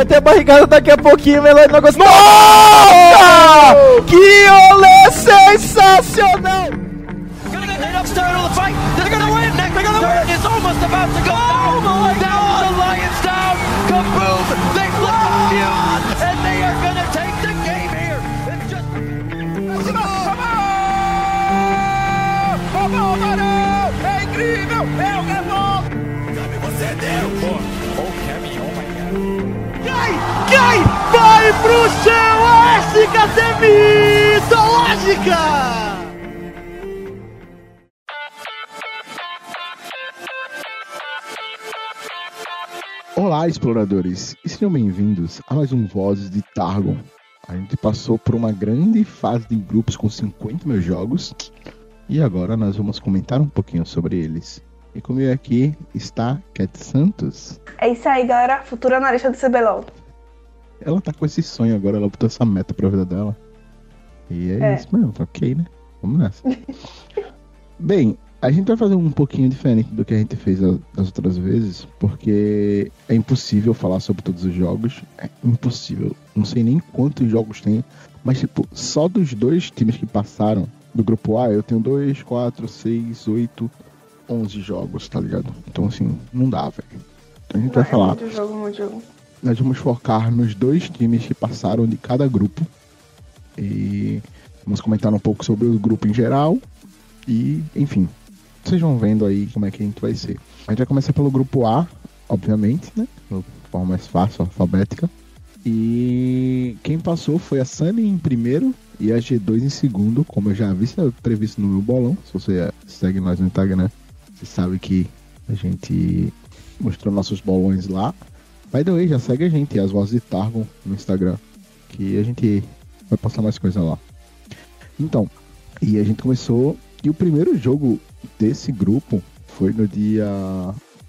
Vai ter barrigada daqui a pouquinho, Melody não gostou. Nossa! Que olé sensacional! É incrível! Eu Pro céu! A SKT mitológica! Olá, exploradores, e sejam bem-vindos a mais um Vozes de Targon. A gente passou por uma grande fase de grupos com 50 mil jogos e agora nós vamos comentar um pouquinho sobre eles. E comigo aqui está Cat Santos. É isso aí, galera. Futura analista do CBLOL. Ela tá com esse sonho agora, ela botou essa meta pra vida dela. E é, É. isso mesmo, ok, né? Vamos nessa. Bem, a gente vai fazer um pouquinho diferente do que a gente fez das outras vezes, porque é impossível falar sobre todos os jogos. É impossível. Não sei nem quantos jogos tem, mas tipo, só dos dois times que passaram do grupo A, eu tenho 2, 4, 6, 8, 11 jogos, tá ligado? Então assim, não dá, velho. Então a gente vai falar Muito jogo, muito jogo. Nós vamos focar nos dois times que passaram de cada grupo. E vamos comentar um pouco sobre o grupo em geral. E, enfim, vocês vão vendo aí como é que a gente vai ser. A gente vai começar pelo grupo A, obviamente, né? De forma mais fácil, alfabética. E quem passou foi a Sunny em primeiro e a G2 em segundo, como eu já vi previsto no meu bolão. Se você segue nós no Instagram, você sabe que a gente mostrou nossos bolões lá. By the way, já segue a gente, as vozes de Targon no Instagram. Que a gente vai postar mais coisa lá. Então, e a gente começou. E o primeiro jogo desse grupo foi no dia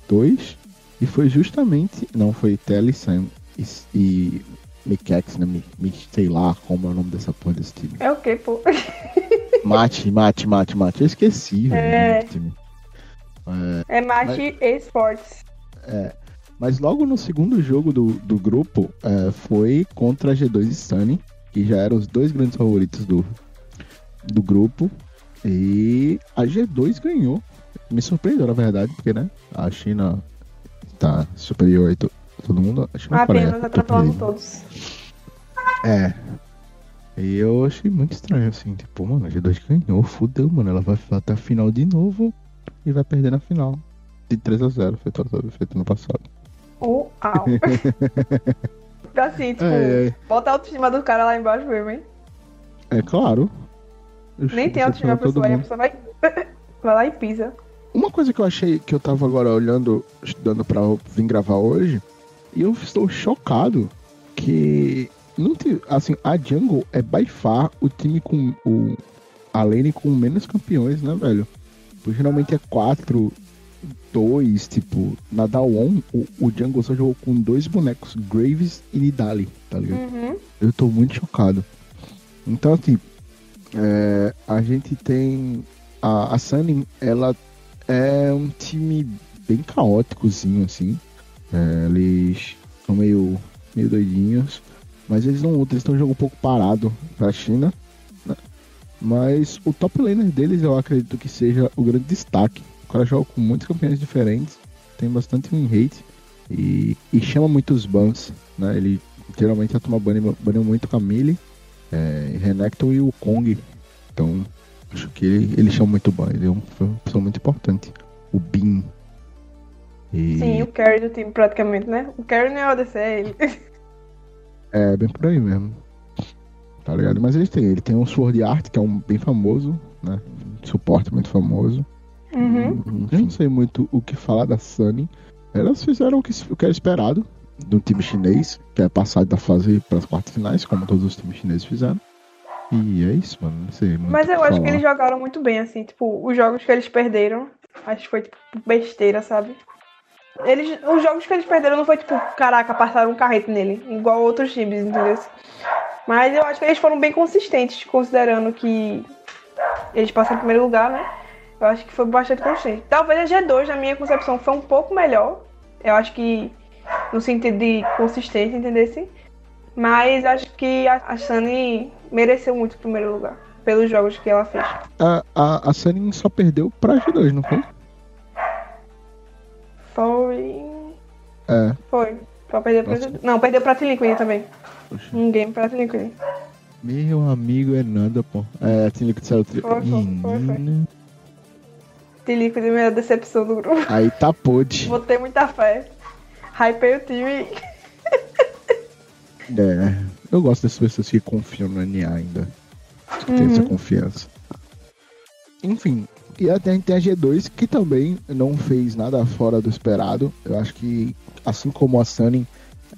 2. E foi justamente. Não, foi Telly Sam e, e Mikex, né? Mi, Mi- sei lá como é o nome dessa porra desse time. É o quê, pô? Mate, mate, mate, mate. Eu esqueci, velho. É. do time. É Mate Esports. Mas logo no segundo jogo do, do grupo é, foi contra a G2 e Sunny, que já eram os dois grandes favoritos do, do grupo. E a G2 ganhou. Me surpreendeu, na verdade, porque né, a China tá superior to- todo mundo. A China a Apenas atropelando perdido. todos. É. E eu achei muito estranho, assim, tipo, mano, a G2 ganhou, fudeu, mano. Ela vai até a final de novo e vai perder na final. De 3 a 0 feito, feito no passado. Uau. assim, tipo, É, é. bota a autoestima do cara lá embaixo mesmo, hein? É claro. Eu Nem tem autoestima pra pessoa, aí a pessoa vai, vai lá e pisa. Uma coisa que eu achei que eu tava agora olhando, estudando pra vir gravar hoje, e eu estou chocado que não te- assim, a Jungle é by far o time com o a lane com menos campeões, né, velho? Porque geralmente é 4 2, tipo, na Dawon, o, o Jungle só jogou com dois bonecos, Graves e Nidali, tá ligado? Uhum. Eu tô muito chocado. Então, assim, é, a gente tem. A, a Sunny, ela é um time bem caóticozinho, assim. É, eles são meio, meio doidinhos. Mas eles não eles estão um jogo um pouco parado pra China. né? Mas o top laner deles eu acredito que seja o grande destaque. O cara joga com muitos campeões diferentes, tem bastante win rate e, e chama muitos bans. Né? Ele geralmente a turma bane, bane muito Camille, é, Renekton e o Kong. Então, acho que ele, ele chama muito ban. Ele é um- uma pessoa muito importante. O Bin. E Sim, o carry do time praticamente, né? O carry não é o ADC, é ele. é bem por aí mesmo. Tá ligado? Mas eles têm, ele tem um Sword Art, que é um bem famoso, né? Um suporte muito famoso. Uhum. Eu não sei muito o que falar da Sunny. Elas fizeram o que, o que era esperado do time chinês, que é passar da fase para as quartas finais, como todos os times chineses fizeram. E é isso, mano. Não sei Mas eu acho que falar. eles jogaram muito bem, assim, tipo, os jogos que eles perderam, acho que foi, tipo, besteira, sabe? Eles, os jogos que eles perderam não foi, tipo, caraca, passaram um carrete nele, igual outros times, entendeu? Mas eu acho que eles foram bem consistentes, considerando que eles passaram em primeiro lugar, né? Eu acho que foi bastante consistente. Talvez a G2, na minha concepção, foi um pouco melhor. Eu acho que no sentido de consistência, entendeu? Mas acho que a, Sunny mereceu muito o primeiro lugar, pelos jogos que ela fez. A, a, a Sunny só perdeu pra G2, não foi? Foi. É. Foi. Só perdeu pra... Nossa. Não, perdeu pra T-Liquid também. Poxa. Um game pra T-Liquid. Meu amigo é nada, pô. É, tinha Liquid saiu tri... Foi, foi, foi, foi. Menina. T-Liquid é a melhor decepção do grupo. Aí tá pôde. Botei muita fé. Hypei o time. É, eu gosto dessas pessoas que confiam no NA ainda. Que tem essa Uhum. confiança. Enfim, e até a gente tem a G2 que também não fez nada fora do esperado. Eu acho que, assim como a Sunny,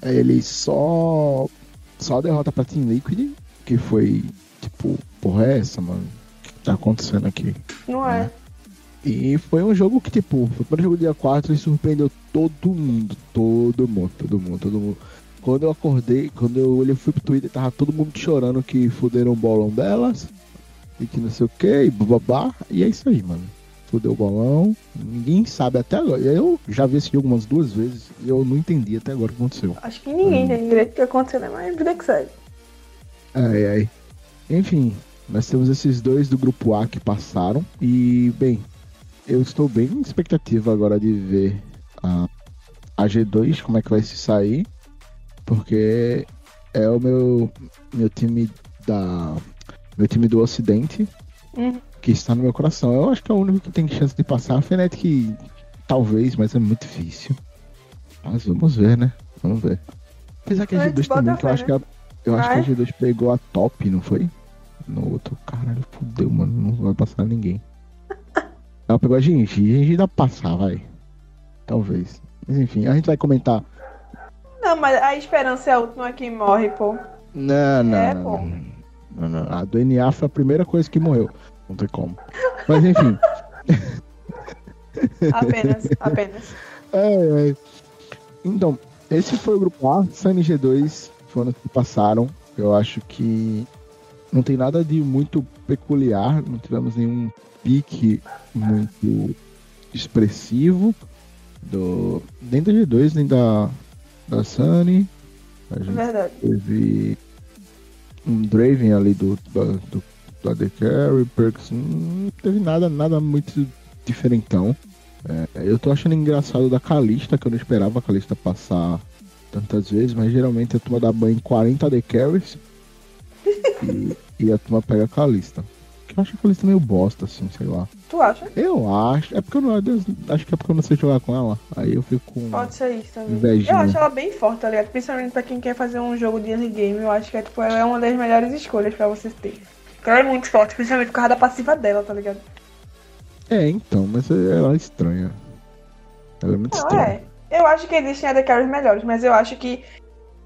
ele só. Só derrota pra Team Liquid, que foi tipo, porra, é essa, mano? O que tá acontecendo aqui? Não é? E foi um jogo que, tipo, foi o primeiro jogo do dia 4 e surpreendeu todo mundo. Todo mundo, todo mundo, todo mundo. Quando eu acordei, quando eu olhei, fui pro Twitter, tava todo mundo chorando que fuderam o bolão delas. E que não sei o que, e babá. E é isso aí, mano. Fudeu o bolão. Ninguém sabe até agora. Eu já vi esse jogo umas duas vezes e eu não entendi até agora o que aconteceu. Acho que ninguém tem direito o que aconteceu, né? Mas vida que segue. Ai, ai. Enfim, nós temos esses dois do grupo A que passaram. E, bem, eu estou bem em expectativa agora de ver a, a G2, como é que vai se sair. Porque é o meu, meu time da. Meu time do Ocidente Uhum. que está no meu coração. Eu acho que é o único que tem chance de passar. A Fnatic talvez, mas é muito difícil. Mas vamos ver, né? Vamos ver. Apesar que a Mas G2 bota também, que eu acho que a, eu acho que a Vai. G2 pegou a top, não foi? No outro, caralho, fudeu, mano. Não vai passar ninguém. Ela pegou a Genji. A Genji dá pra passar, vai. Talvez. Mas enfim, a gente vai comentar. Não, mas a esperança é a última que morre, pô. Não, não. É, pô. não. Não. A do NA foi a primeira coisa que morreu. Não tem como. Mas enfim. Apenas, apenas. Ai, ai. Então, esse foi o grupo A, Sunny G2 foram que passaram. Eu acho que não tem nada de muito peculiar, não tivemos nenhum pique muito expressivo do nem da G2 nem da da Sunny. A gente verdade. teve um Draven ali do do, do, AD Carry, Perks, não teve nada nada muito diferentão. É, eu tô achando engraçado da Kalista, que eu não esperava a Kalista passar tantas vezes, mas geralmente a turma dá banho em 40 AD Carries e, e a turma pega a Kalista. Eu acho a Kalista meio bosta, assim, sei lá. Tu acha? Eu acho, é porque eu não, acho que é porque eu não sei jogar com ela. Aí eu fico com. Pode ser isso também. Invejinha. Eu acho ela bem forte, tá ligado? Principalmente pra quem quer fazer um jogo de early game, eu acho que é, tipo, ela é uma das melhores escolhas pra você ter. Porque ela é muito forte, principalmente por causa da passiva dela, tá ligado? É, então, mas ela é estranha. Ela é muito Não, estranha. é. Eu acho que existem AD melhores, mas eu acho que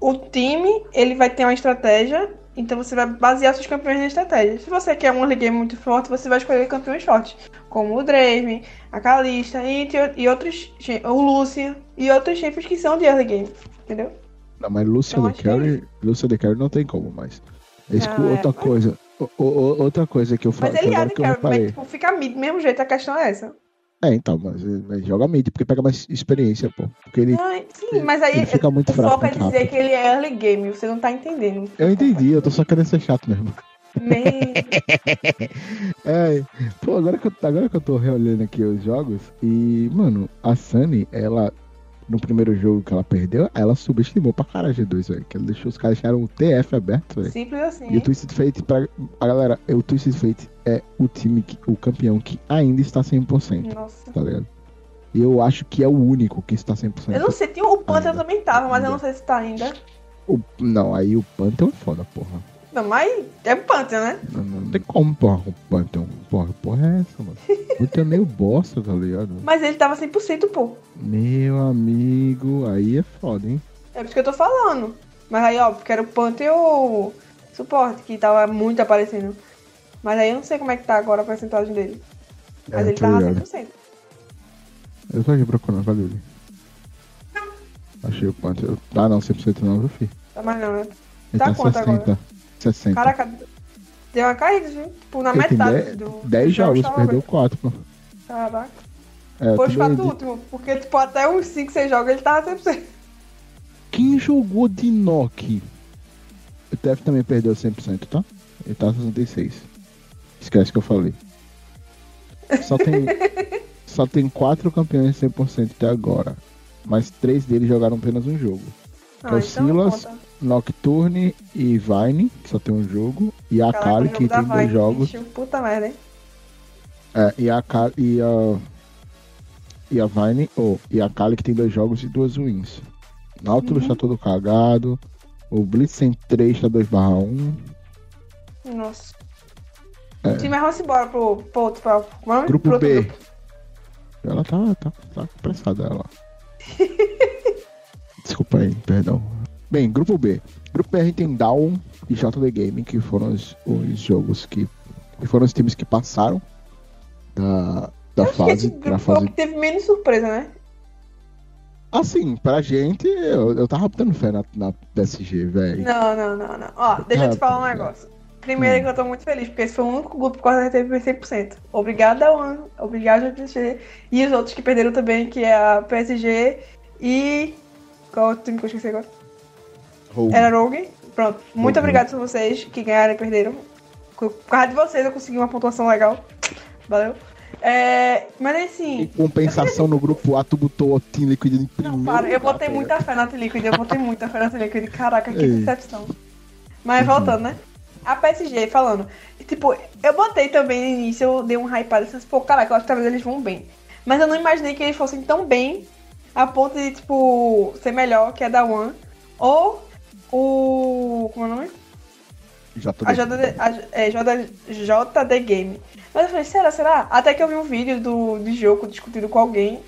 o time, ele vai ter uma estratégia, então você vai basear seus campeões na estratégia. Se você quer um early game muito forte, você vai escolher campeões fortes, como o Draven, a Kalista e, e outros, o Lucian e outros champions que são de early game, entendeu? Não, mas Lúcia Eu de que é Carry, de Carry não tem como mais. Esse, Não, é, outra mas- coisa, o- o- outra coisa que eu Mas falo, ele é eu carry, mas tipo, fica mid do mesmo jeito, a questão é essa. É, então, mas, mas joga mid, porque pega mais experiência, pô. Porque ele. Ai, sim, mas aí ele fica muito o fraco, foco é dizer rápido. que ele é early game, você não tá entendendo. Eu entendi, eu tô só querendo ser chato mesmo. Man, É, pô, agora que, eu, agora que eu tô reolhando aqui os jogos, e, mano, a Sunny, ela, no primeiro jogo que ela perdeu, ela subestimou pra caralho a G2, velho. Que ela deixou os caras deixaram o TF aberto, velho. simples assim. E o Twisted Fate, pra, a galera, o Twisted Fate é o time, que, o campeão que ainda está 100%, Nossa. tá ligado? E eu acho que é o único que está 100%. Eu não sei, tinha, o Panther Ainda. também tava, mas eu não Ainda. sei se tá ainda. O- não, aí o Pantheon é foda, porra. Não, mas é o Panther, né? Não, não tem como, porra, o Pantheon. Porra, porra é essa, mano? O Pantheon é meio bosta, tá ligado? Mas ele tava 100%, pô. Meu amigo, aí é foda, hein? É por isso que eu tô falando. Mas aí, ó, porque era o Panther e o suporte, que tava muito aparecendo. Mas aí eu não sei como é que tá agora a porcentagem dele. Mas É, ele tava ligado. 100%. Eu tô aqui procurando, cadê ele? Achei o Pantheon. Ah, não, 100% não, viu, filho? Tá mais não, né? Ele Tá tá quanto 60. agora? 60. Caraca, deu uma caída, viu? Tipo, na metade 10 do. 10 dos jogos, tava perdeu bem. 4, pô. Caraca. É, Foi os também quatro di- últimos. Porque, tipo, até uns 5, 6 jogos ele tava 100%. Quem jogou de Nock? O TF também perdeu 100%, tá? Ele tá 66. Esquece que eu falei. Só tem, só tem quatro campeões 100% até agora. Mas três deles jogaram apenas um jogo. Ah, é o então Silas, conta. Nocturne e Vine, que só tem um jogo. E a Kali, que tem dois jogos. bicho, Puta merda, hein? É, e a Kali e a. E a Vine, ou e a Kali que tem dois jogos e duas wins. Nautilus Uhum. tá todo cagado. O Blitzen 3 tá 2 barra 1. Nossa. É. O time arranja embora pro, pro outro. Pra, nome? Grupo Pro B. grupo. Ela tá, tá, tá apressada ela. Desculpa aí, perdão. Bem, grupo B. Grupo B a gente tem Down e JD Gaming, que foram os, os jogos que, que foram os times que passaram da, da Acho que esse fase fase que teve menos surpresa, né? Assim, pra gente, eu, eu tava botando fé na, na PSG, velho. Não, não, não, não. Ó, deixa eu te falar um negócio. Primeiro Hum. que eu tô muito feliz, porque esse foi o único grupo que quase teve 100%. Obrigada, One. Obrigada, PSG. E os outros que perderam também, que é a PSG e. Qual outro time que eu esqueci agora? Rogue. Era Rogue. Pronto. Muito Rogue. obrigado a vocês que ganharam e perderam. Por causa de vocês eu consegui uma pontuação legal. Valeu. É, mas Em assim. compensação no grupo A, tu botou o Team Liquid em primeiro. Não, para, eu botei muita fé na T-Liquid, eu botei muita fé na T-Liquid. Caraca, que Ei. decepção. Mas voltando, né? A PSG falando. Tipo, eu botei também no início, eu dei um hypado assim, pô, caraca, eu acho que talvez eles vão bem. Mas eu não imaginei que eles fossem tão bem a ponto de, tipo, ser melhor que a da One. Ou o. Como é o nome? Tô A JD, a, é, JD, JD Game. Mas eu falei, será, será? Até que eu vi um vídeo do, de jogo discutindo com alguém,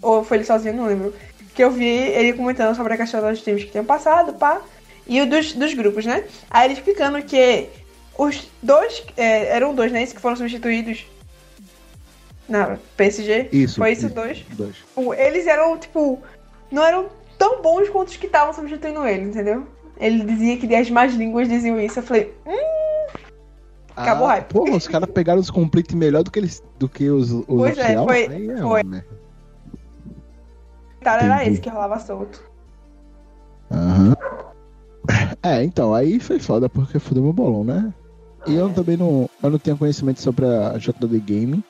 ou foi ele sozinho, não lembro. Que eu vi ele comentando sobre a questão dos times que tinham passado, pá, e o dos, dos grupos, né? Aí ele explicando que os dois, é, eram dois, né? Esses que foram substituídos na PSG. Isso. Foi isso, dois? Dois. Tipo, Eles eram, tipo, não eram tão bons quanto os que estavam substituindo ele, entendeu? Ele dizia que as más línguas diziam isso. Eu falei, hum, Acabou o hype. Pô, os caras pegaram os complete melhor do que eles do que os, os Pois é, oficial. foi- é foi. uma merda. cara, era esse que rolava solto. Aham. É, então, aí foi foda porque fudeu meu bolão, né? E eu também não, eu não tinha conhecimento sobre a JD Game.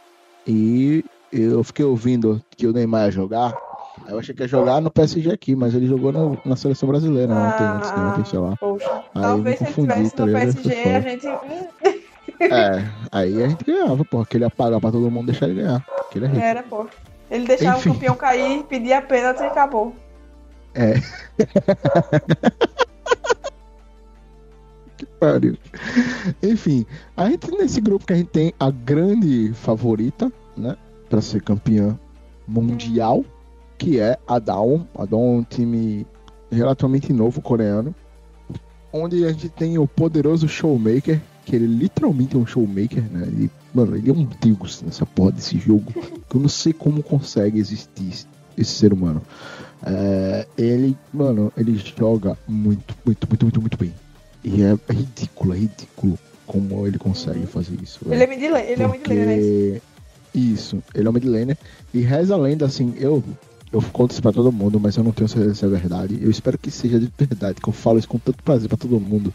E eu fiquei ouvindo que o Neymar ia jogar. Eu achei que ia jogar no PSG aqui, mas ele jogou no- na seleção brasileira ontem, Ah. antes de ontem, sei lá. Poxa, Aí talvez se me ele confundi, tá no? PSG, a gente. É, aí a gente ganhava, porra, que ele ia pagar pra todo mundo deixar ele ganhar. Porque ele é rico. Era, pô. Ele deixava Enfim. o campeão cair, pedia a pênalti e acabou. É. que pariu. Enfim, a gente nesse grupo que a gente tem a grande favorita, né, Pra ser campeã mundial, que é a Dawn. A Dawn é um time relativamente novo coreano, onde a gente tem o poderoso Showmaker, que ele literalmente é um Showmaker, né? Ele, mano, ele é um deus nessa porra desse jogo. que eu não sei como consegue existir esse- ser humano. É, ele, mano, ele joga muito, muito, muito, muito, muito bem. E é ridículo, é ridículo como ele consegue fazer isso. Ele é midlaner, ele é um midlaner, né? Isso, ele é um midlaner. E reza a lenda, assim, eu, eu conto isso pra todo mundo, mas eu não tenho certeza se é verdade. Eu espero que seja de verdade, que eu falo isso com tanto prazer pra todo mundo.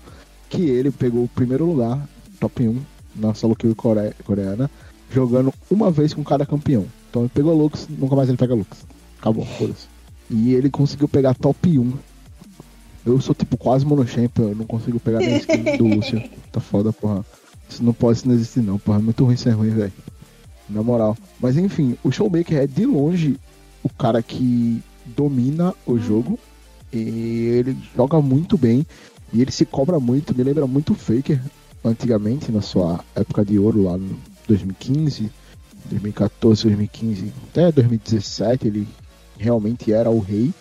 Que ele pegou o primeiro lugar, top 1, na solo kill core- coreana, jogando uma vez com cada campeão. Então ele pegou Lux, nunca mais ele pega Lux. Acabou, foda-se. E ele conseguiu pegar top 1. Eu sou tipo quase monochampion, eu não consigo pegar nem skin do Lúcio. Tá foda, porra. Isso não pode, isso não existe não, porra. É muito ruim ser ruim, velho. Na moral. Mas enfim, o Showmaker é de longe o cara que domina o jogo. E ele joga muito bem. E ele se cobra muito, me lembra muito o Faker antigamente, na sua época de ouro lá no 2015, 2014, 2015, até 2017, ele realmente era o rei.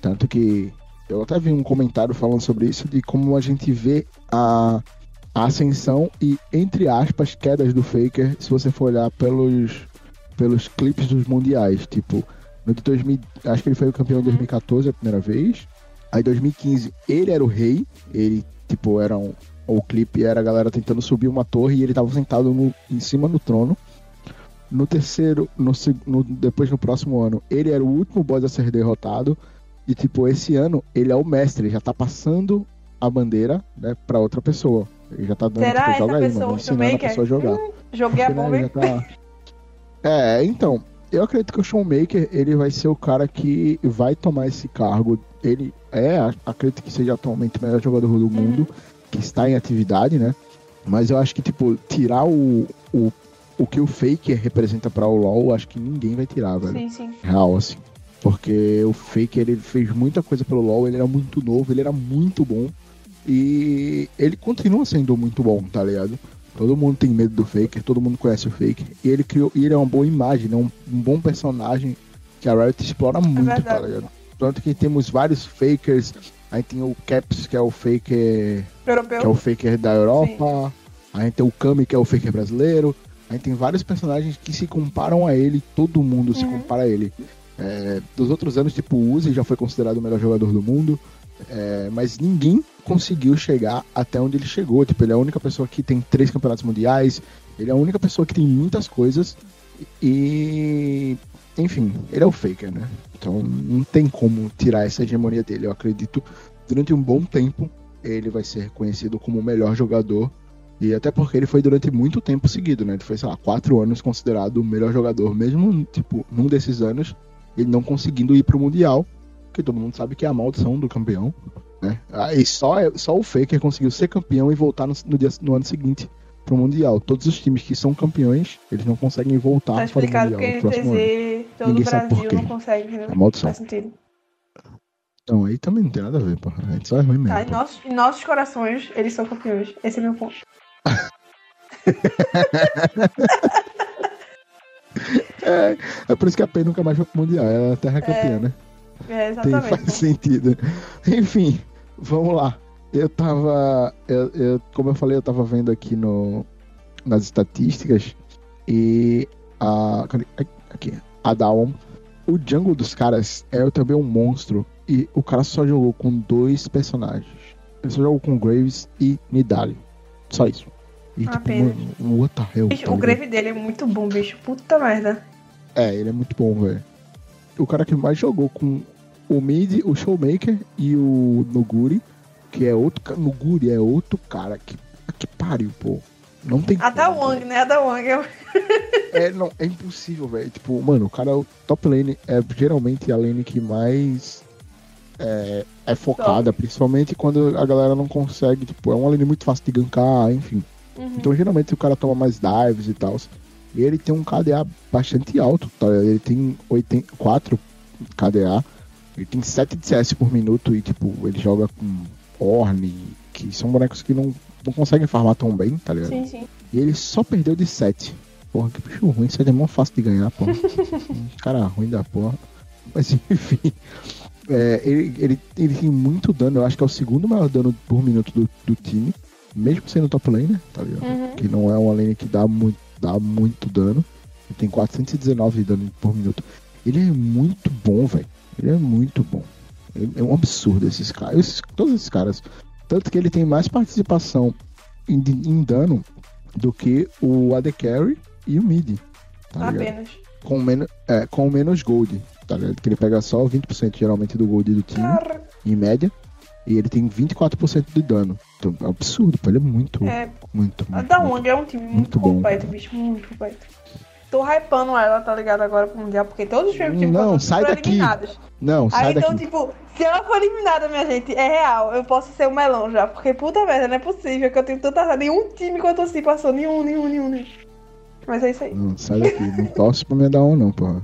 Tanto que eu até vi um comentário falando sobre isso, de como a gente vê a, a ascensão e, entre aspas, quedas do Faker, se você for olhar pelos, pelos clipes dos mundiais. Tipo, no de 2000, acho que ele foi o campeão em 2014 a primeira vez. Aí 2015 ele era o rei, ele tipo era um o clipe era a galera tentando subir uma torre e ele tava sentado no- em cima do trono. No terceiro, no, no- depois no próximo ano, ele era o último boss a ser derrotado. E, tipo, esse ano ele é o mestre, já tá passando a bandeira, né, pra outra pessoa. Ele já tá dando, Será tipo, essa joga aí, pessoa mano, ensinando a pessoa a jogar. Hum, joguei a né, bomba. ele tá- É, então, eu acredito que o Showmaker, ele vai ser o cara que vai tomar esse cargo. Ele é, acredito que seja atualmente o melhor jogador do mundo, que está em atividade, né? Mas eu acho que, tipo, tirar o, o, o que o Faker representa pra o LoL, acho que ninguém vai tirar, velho Sim, sim. real, assim. Porque o Faker, ele fez muita coisa pelo LoL, ele era muito novo, ele era muito bom. E ele continua sendo muito bom, tá ligado? Todo mundo tem medo do Faker, todo mundo conhece o Faker. E ele criou, e ele é uma boa imagem, né? um, um bom personagem que a Riot explora muito, tá verdade. ligado? Tanto que temos vários Fakers. Aí tem o Caps, que é o Faker Europeu. que é o Faker da Europa. A gente tem o Kami, que é o Faker brasileiro. A gente tem vários personagens que se comparam a ele, todo mundo se Uhum. compara a ele. É, dos outros anos, tipo, o Uzi já foi considerado o melhor jogador do mundo. É, mas ninguém conseguiu chegar até onde ele chegou. Tipo, ele é a única pessoa que tem três campeonatos mundiais. Ele é a única pessoa que tem muitas coisas. E. Enfim, ele é o Faker, né? Então não tem como tirar essa hegemonia dele. Eu acredito, durante um bom tempo, ele vai ser reconhecido como o melhor jogador. E até porque ele foi durante muito tempo seguido, né? Ele foi, sei lá, quatro anos considerado o melhor jogador, mesmo, tipo, num desses anos, ele não conseguindo ir pro Mundial, que todo mundo sabe que é a maldição do campeão, né? Aí só, é- só o Faker conseguiu ser campeão e voltar no, no dia, no ano seguinte pro Mundial. Todos os times que são campeões, eles não conseguem voltar Tá para o Mundial porque no próximo ano. Todo o Ninguém sabe por Brasil quê. não consegue, entendeu? É maldição. Faz sentido. Então aí também não tem nada a ver, pô. A gente só é ruim mesmo. Tá, em nossos, em nossos corações, eles são campeões. Esse é meu ponto. É, é por isso que a PEN nunca mais foi pro Mundial. Ela é a terra campeã, né? É, Tem, exatamente. faz sentido. Enfim, vamos lá. Eu tava. Eu, eu- como eu falei, eu tava vendo aqui no, nas estatísticas e a. Aqui. A Dawn. O jungle dos caras é também um monstro. E o cara só jogou com dois personagens. Ele só jogou com Graves e Nidali. Só isso. E tipo, Apenas. mano, what the hell? Bicho, tá o grave dele é muito bom, bicho. Puta merda. É, ele é muito bom, velho. O cara que mais jogou com o Mid, o Showmaker e o Noguri, que é outro cara. Noguri é outro cara que, que pariu, pô. Não tem A da Wang, né? A da Wang é É, não, é impossível, velho. Tipo, mano, o cara, o top lane é geralmente a lane que mais é, é focada, principalmente quando a galera não consegue, tipo, é uma lane muito fácil de gankar, enfim. Uhum. Então geralmente o cara toma mais dives e tal. Ele tem um KDA bastante alto, tá? ligado? Ele tem 84 KDA, ele tem 7 de CS por minuto e tipo, ele joga com Orne, que são bonecos que não, não conseguem farmar tão bem, tá ligado? Sim, sim. E ele só perdeu de 7. Porra, que bicho ruim, 7 é mó fácil de ganhar, porra. Cara ruim da porra. Mas enfim. é, ele, ele, ele tem muito dano, eu acho que é o segundo maior dano por minuto do, do time. Mesmo sendo top laner, tá ligado? Uhum. Que não é uma lane que dá muito, dá muito dano. Ele tem 419 de dano por minuto. Ele é muito bom, velho. Ele é muito bom. Ele- é um absurdo esses caras. Esses- todos esses caras. Tanto que ele tem mais participação em, em dano do que o AD Carry e o Mid. Tá? Apenas. Com, menos, é, com menos gold. Tá ligado? Que ele pega só 20% geralmente do gold do time, em média. E ele tem 24% de dano. Então, é absurdo, pô. Ele é muito, é, muito, a muito, da muito Wang é um time muito, muito bom. completo, bicho. Muito completo. Tô hypando ela, tá ligado? Agora pro Mundial, porque todos os times Não, foram sai daqui. eliminados. Não, sai Aí então, daqui. tipo, se ela for eliminada, minha gente, é real. Eu posso ser o melão já. Porque puta merda, não é possível que eu tenho tanta. Nenhum time que eu torci passou. Nenhum, nenhum, nenhum, nenhum. Mas é isso aí. Não, sai daqui. Não torce pra me dar um, não, porra.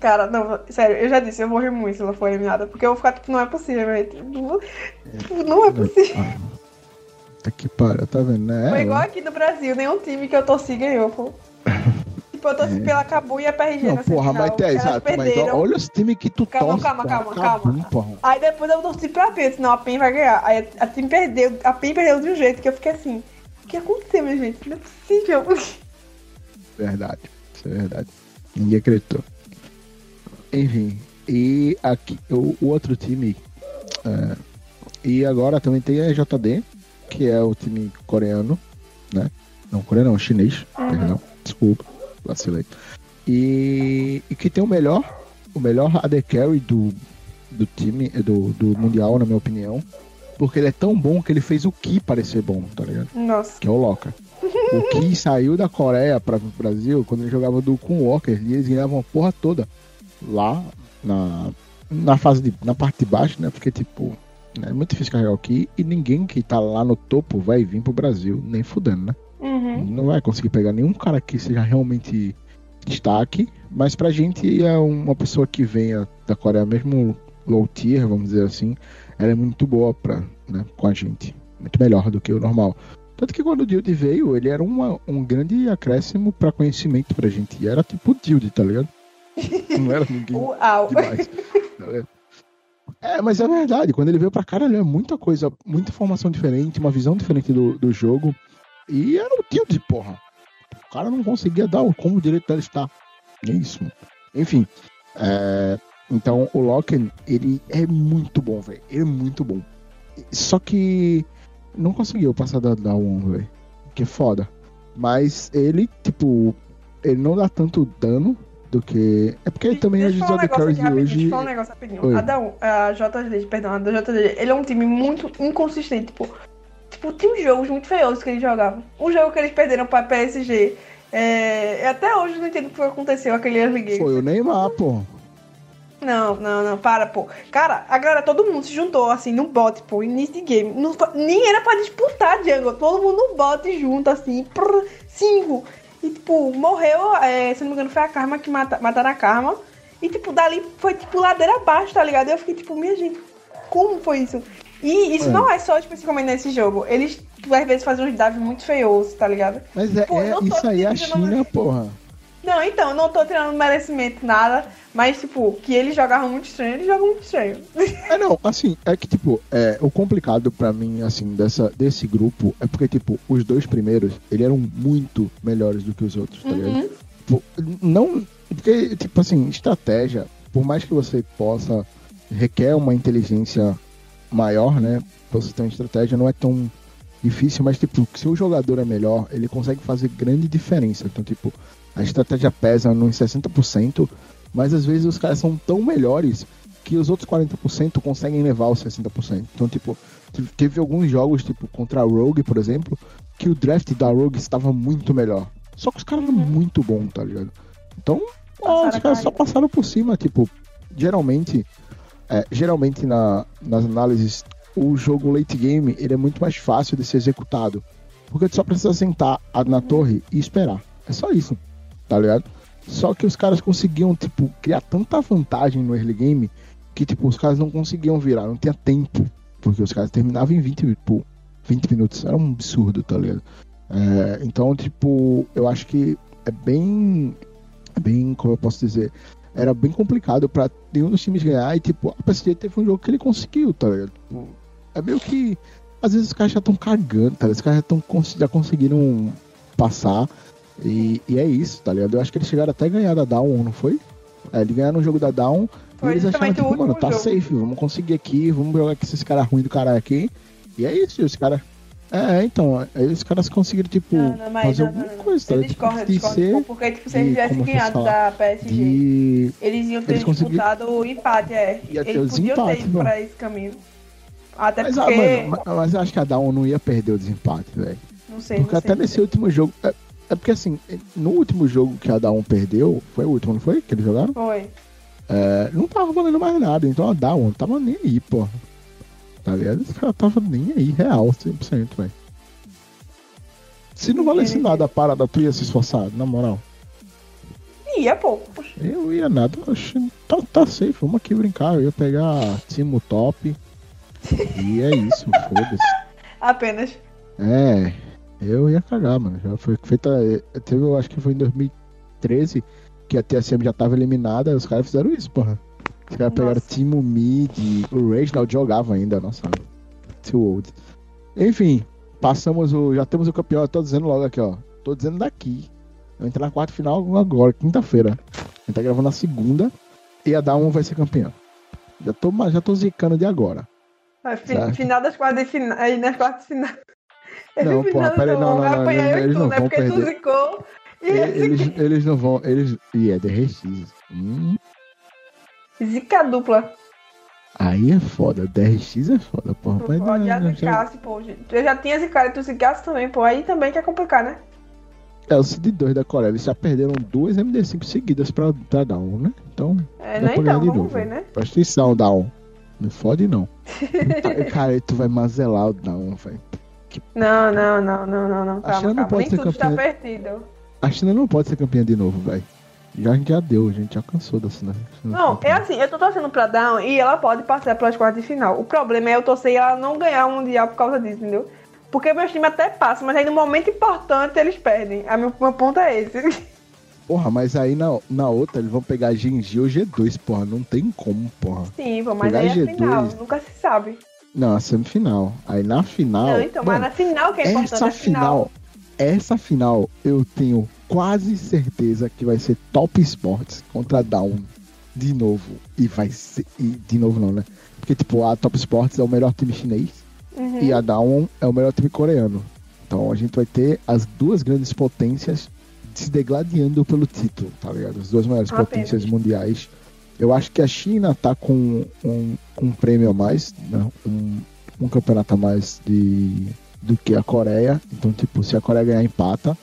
Cara, não, sério, eu já disse, eu vou rir muito se ela for eliminada. Porque eu vou ficar, tipo, não é possível, gente. Não, tipo, não é possível. Tá que para, tá vendo, né? Foi É, igual aqui no Brasil, nenhum time que eu torci ganhou, pô. Tipo, eu torci pela Cabu e a PRG Não, porra, mas elas exato. Mas olha os times que tu Calma, torce. calma, calma, Cabum, calma. porra. Aí depois eu torci pra PEN, senão a PEN vai ganhar. Aí a PEN perdeu, a PEN perdeu de um jeito que eu fiquei assim, o que aconteceu, minha gente? Não é possível. Verdade. Isso é verdade. Ninguém acreditou. Enfim. E aqui, o, o outro time. é, e agora também tem a JD, que é o time coreano, né? Não, coreano não, chinês, perdão. Desculpa, vacilei. E, e que tem o melhor, o melhor AD Carry do, do time, do, do Mundial, na minha opinião. Porque ele é tão bom que ele fez o Ki parecer bom, tá ligado? Nossa. Que é o Loca. O Ki saiu da Coreia para o Brasil quando ele jogava do com o Walker e eles ganhavam a porra toda lá na, na fase de, na parte de baixo, né? Porque tipo, é muito difícil carregar o Ki e ninguém que tá lá no topo vai vir pro Brasil, nem fudendo, né? Uhum. Não vai conseguir pegar nenhum cara que seja realmente destaque, mas pra gente é uma pessoa que venha da Coreia, mesmo low tier, vamos dizer assim, ela é muito boa pra, né, com a gente. Muito melhor do que o normal. Tanto que quando o Dilde veio, ele era uma, um grande acréscimo pra conhecimento pra gente. E era tipo o Dilde, tá ligado? Não era ninguém Uau. demais. É, mas é verdade. Quando ele veio pra ele é muita coisa, muita informação diferente, uma visão diferente do, do jogo. E era o Dilde, porra. O cara não conseguia dar o como o direito dele está. É isso. Enfim. é, então o Loken, ele é muito bom, velho. Ele é muito bom. Só que não conseguiu passar da, da 1, velho. Que é foda. Mas ele, tipo, ele não dá tanto dano do que. É porque também Deixa eu falar um de hoje. deixa eu falar um negócio rapidinho. Oi. A, da, a JD, perdão, a JD, ele é um time muito inconsistente, tipo, tipo, tinha uns jogos muito feiosos que eles jogavam. Um jogo que eles perderam pra PSG, é, até hoje eu não entendo o que aconteceu, aquele early game. Foi o Neymar, pô. Não, não, não, para, pô. Cara, a galera, todo mundo se juntou, assim, no bot, pô, início de game. Não nem era pra disputar jungle, todo mundo no bot junto, assim, prr, cinco. E, tipo, morreu, é, se não me engano, foi a Karma que mata, mataram a Karma. E, tipo, dali foi, tipo, ladeira abaixo, tá ligado? Eu fiquei, tipo, minha gente, como foi isso? E isso É. não é só especificamente nesse jogo. Eles, tipo, às vezes, fazem uns dives muito feiosos, tá ligado? Mas é, Pô, é- isso aí é a China, porra. Não, então, não tô tirando merecimento, nada. Mas, tipo, que eles jogavam muito estranho, eles jogam muito estranho. É, não, assim, é que, tipo, é, o complicado pra mim, assim, dessa, desse grupo é porque, tipo, os dois primeiros, eles eram muito melhores do que os outros, tá ligado? Uhum. Tipo, não. Porque, tipo assim, estratégia, por mais que você possa. requer uma inteligência maior, né? Pra você ter uma estratégia, não é tão difícil, mas, tipo, se o jogador é melhor, ele consegue fazer grande diferença. Então, tipo, a estratégia pesa nos 60%, mas às vezes os caras são tão melhores que os outros 40% conseguem levar os 60%. Então, tipo, te- teve alguns jogos, tipo, contra a Rogue, por exemplo, que o draft da Rogue estava muito melhor. Só que os caras eram muito bons, tá ligado? Então, Passaram os caras só passaram por cima, tipo, geralmente, é, geralmente na, nas análises, o jogo late game, ele é muito mais fácil de ser executado. Porque tu só precisa sentar na torre e esperar. É só isso, tá ligado? Só que os caras conseguiam, tipo, criar tanta vantagem no early game que, tipo, os caras não conseguiam virar, não tinha tempo. Porque os caras terminavam em 20, tipo, 20 minutos. Era um absurdo, tá ligado? É, então, tipo, eu acho que é bem. é bem, como eu posso dizer, era bem complicado pra nenhum dos times ganhar. E, tipo, a PSG teve um jogo que ele conseguiu, tá ligado? Tipo, é meio que. Às vezes os caras já estão cagando, tá ligado? Os caras já, tão, já conseguiram passar. E, e é isso, tá ligado? Eu acho que eles chegaram até a ganhar da Down, não foi? É, eles ganharam o jogo da Down Foi e eles acharam, tipo, mano, tá jogo. safe, vamos conseguir aqui, vamos jogar com esses caras ruins do caralho aqui. E é isso, os caras. É, então, os caras conseguiram, tipo, Não, não, mas fazer não, alguma coisa, tá Eu ligado? discordo, eu de discordo. ser, tipo, Porque, tipo, se eles tivessem ganhado da PSG, de eles iam ter Eles disputado o empate, é. Ia ter eles o podiam ter desempate, ido mano. pra esse caminho. Até Mas, ah, porque. mano, mas, mas eu acho que a Down não ia perder o desempate, velho. não sei, Porque não até sei. nesse último jogo. É, é porque assim, no último jogo que a Down perdeu, foi o último, não foi? Que eles jogaram? Foi. É, não tava valendo mais nada, então a não tava nem aí, pô. Tá ligado? Esse cara tava nem aí, real, 100%, velho. Se não valesse nada a parada, tu ia se esforçar, na moral. Ia, pô. Poxa. Eu ia nada, tá, tá safe, vamos aqui brincar. Eu ia pegar Timo Top. E é isso, foda-se. Apenas. É, eu ia cagar, mano. Já foi feita. eh, Teve, eu acho que foi em 2013 que a TSM já tava eliminada. Os caras fizeram isso, porra. Os caras pegaram. Timo Mid. O Reginald jogava ainda, nossa. Too old. Enfim, passamos o. Já temos o campeão. Eu tô dizendo logo aqui, ó. Tô dizendo daqui. Eu entrar na quarta final agora, quinta-feira. A gente tá gravando na segunda. E a Down vai ser campeã. Já tô, já tô zicando de agora. Fi-. Final das quartas de. Aí nas quartas final. Não, porra, final pera aí, não, não, não, eles- e tu, não né? vão perder. E Eles, eles não vão. Eles. E é DRX. Hum, Zica dupla. Aí é foda, 10x é foda, porra. Pode não, não, zicasse, pô. Eu já tinha zicado e tu zicasse também, pô. Aí também quer complicar, né? É o Cid2 da Coreia, eles já perderam duas MD5 seguidas pra, pra Down, né? Então, É, dá né? Então, vamos novo. ver, né? Presta atenção, Down. Não fode não. Puta, Cara, aí tu vai mazelar o Down, velho. Não, não, não, não, não, não. A China Calma, não calma. pode Nem ser está campeã. perdido. A China não pode ser campeã de novo, velho. Já a gente já deu, a gente já cansou da China. Não, é assim, eu tô torcendo pra Down e ela pode passar pelas quartas de final. O problema é eu torcer e ela não ganhar o Mundial por causa disso, entendeu? Porque meus times até passam, mas aí no momento importante eles perdem. A meu, meu ponto é esse. Porra, mas aí na, na outra eles vão pegar Genji ou G2, porra. Não tem como, porra. Sim, pô, mas Pegar aí é G2. final, nunca se sabe. Não, a semifinal. Aí na final. não, então, mas mano, na final que é importante, essa final. final, essa final, eu tenho quase certeza que vai ser Top Sports contra Down de novo. E vai ser. E de novo não, né? Porque, tipo, a Top Sports é o melhor time chinês Uhum. e a Down é o melhor time coreano. Então a gente vai ter as duas grandes potências se degladiando pelo título, tá ligado? As duas maiores Apenas. potências mundiais. Eu acho que a China tá com um, um prêmio a mais, né? um, um campeonato a mais de, do que a Coreia. Então, tipo, se a Coreia ganhar, empata.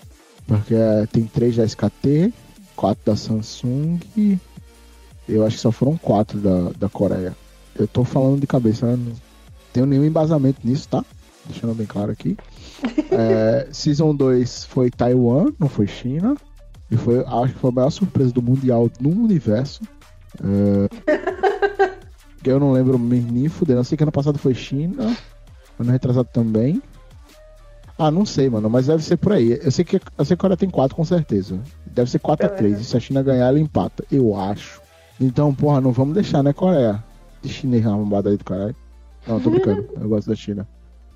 Porque eh, tem três da SKT, quatro da Samsung. Eu acho que só foram quatro da, da Coreia. Eu tô falando de cabeça, né? não tenho nenhum embasamento nisso, tá? Deixando bem claro aqui. É, Season 2 foi Taiwan, não foi China. E foi, acho que foi a maior surpresa do Mundial no universo. É, que eu não lembro nem fudendo. Eu sei que ano passado foi China. Ano retrasado também. Ah, não sei, mano, mas deve ser por aí. Eu sei que, eu sei que a Coreia tem 4 com certeza. Deve ser 4 a 3 E se a China ganhar, ela empata. Eu acho. Então, porra, não vamos deixar, né, Coreia? De chinês arrombado aí do caralho. Não, tô brincando. Eu gosto da China.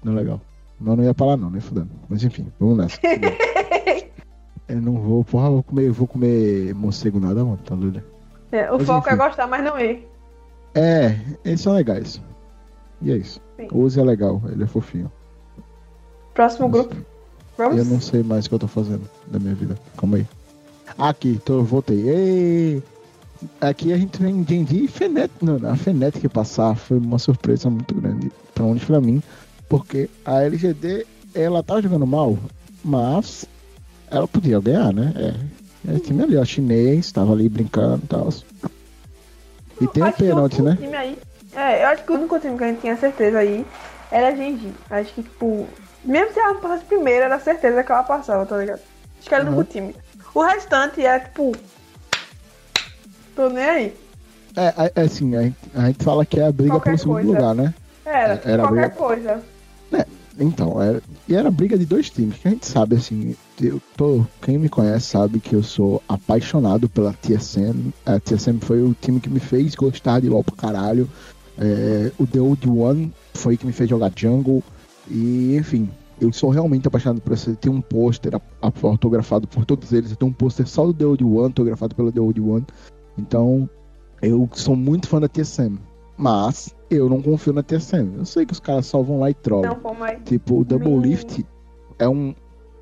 Não é legal. Não, não ia pra lá não, nem fudendo. Mas enfim, vamos nessa. eu não vou, porra, eu vou comer, vou comer morcego nada, mano. Tá doido? É, o Mas foco é enfim. gostar, mas não ir. É, eles são legais. E é isso. Sim. O Uzi é legal, ele é fofinho. Próximo grupo. Vamos? Eu não sei mais o que eu tô fazendo da minha vida. Calma aí. Aqui, tô, voltei. Ei! Aqui a gente tem Genji e Fenete. Não, a Fenete que passar foi uma surpresa muito grande. Pra onde pra mim. Porque a LGD, ela tava jogando mal, mas ela podia ganhar, né? É. É time ali, ó, chinês, tava ali brincando e tal. E tem que pênalti, né? aí- É, eu acho que o único time que a gente tinha certeza aí era a Genji. Acho que, tipo, mesmo se ela passasse primeiro, era certeza que ela passava, tá ligado? Acho que era o Uhum. único time. O restante era, tipo. Tô nem aí. É, é, assim, a gente, a gente fala que é a briga pelo segundo coisa. lugar, né? Era, É, Era qualquer briga- coisa. Então, era, e era briga de dois times, que a gente sabe, assim, eu tô, quem me conhece sabe que eu sou apaixonado pela TSM. A TSM foi o time que me fez gostar de LoL pra caralho. É, o The Old One foi que me fez jogar Jungle. E, enfim, eu sou realmente apaixonado por esse. Tem um pôster autografado por todos eles. Eu tenho um pôster só do The Old One, autografado pelo The Old One. Então, eu sou muito fã da TSM. Mas eu não confio na TSM. Eu sei que os caras só vão lá e trollam. Tipo, o Double Me- Lift é um,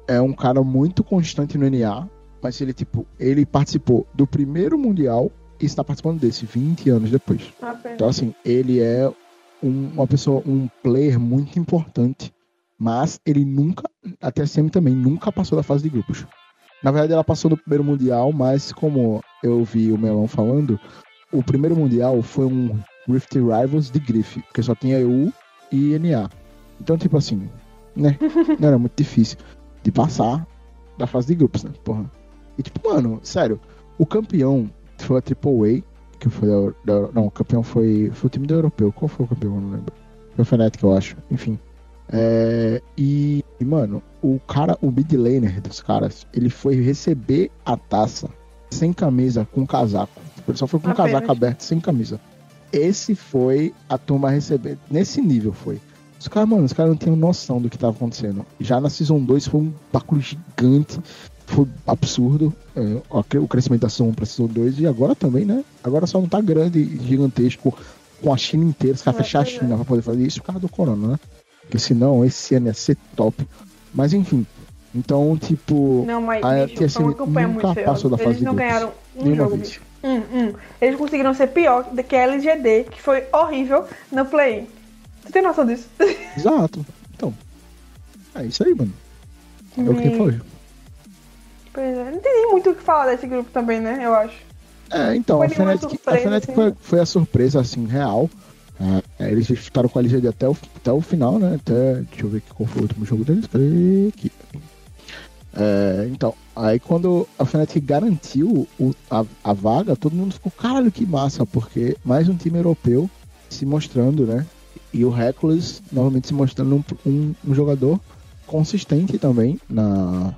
é um cara muito constante no NA, mas ele, tipo, ele participou do primeiro Mundial e está participando desse 20 anos depois. Apenas. Então, assim, ele é um- uma pessoa, um player muito importante, mas ele nunca, a TSM também, nunca passou da fase de grupos. Na verdade, ela passou no primeiro Mundial, mas como eu vi o Melão falando, o primeiro Mundial foi um Rift Rivals de grife, porque só tinha EU e NA. Então, tipo assim, né? Não era muito difícil de passar da fase de grupos, né? Porra. E tipo, mano, sério, o campeão foi a Triple A, que foi da, da- Não, o campeão foi. Foi o time do europeu. Qual foi o campeão? Eu não lembro. Foi o Fnatic, eu acho. Enfim. É, e, mano, o cara, o mid laner dos caras, ele foi receber a taça sem camisa, com casaco. Ele só foi com Apenas. casaco aberto, sem camisa. Esse foi a turma receber. Nesse nível foi. Os caras, mano, os caras não tinham noção do que tava acontecendo. Já na Season 2 foi um bagulho gigante. Foi absurdo é, o cre- o crescimento da Season 1 pra Season 2. E agora também, né? Agora só não tá grande e gigantesco com a China inteira. Os caras É, fecharam a pois é. China pra poder fazer isso por causa do Corona, né? Porque senão esse ano ia ser top. Mas enfim. Então, tipo. Não, mas a bicho, TSM campanha nunca muito passou da fase Eles não ganharam um jogo, vez. bicho. Hum, hum. Eles conseguiram ser pior do que a LGD, que foi horrível no play-in. Tu tem noção disso? Exato. Então. É isso aí, mano. É o que foi. Pois é, não tem nem muito o que falar desse grupo também, né? Eu acho. É, então, a Fnatic, a surpresa, Fnatic assim. foi, foi a surpresa, assim, real. É, eles ficaram com a LGD até o, até o final, né? Até, deixa eu ver qual foi o último jogo deles. Cadê? Aqui. É, então, aí quando a Fnatic garantiu o- a, a vaga, todo mundo ficou, caralho, que massa, porque mais um time europeu se mostrando, né? E o Reckless novamente se mostrando um, um- um jogador consistente também na,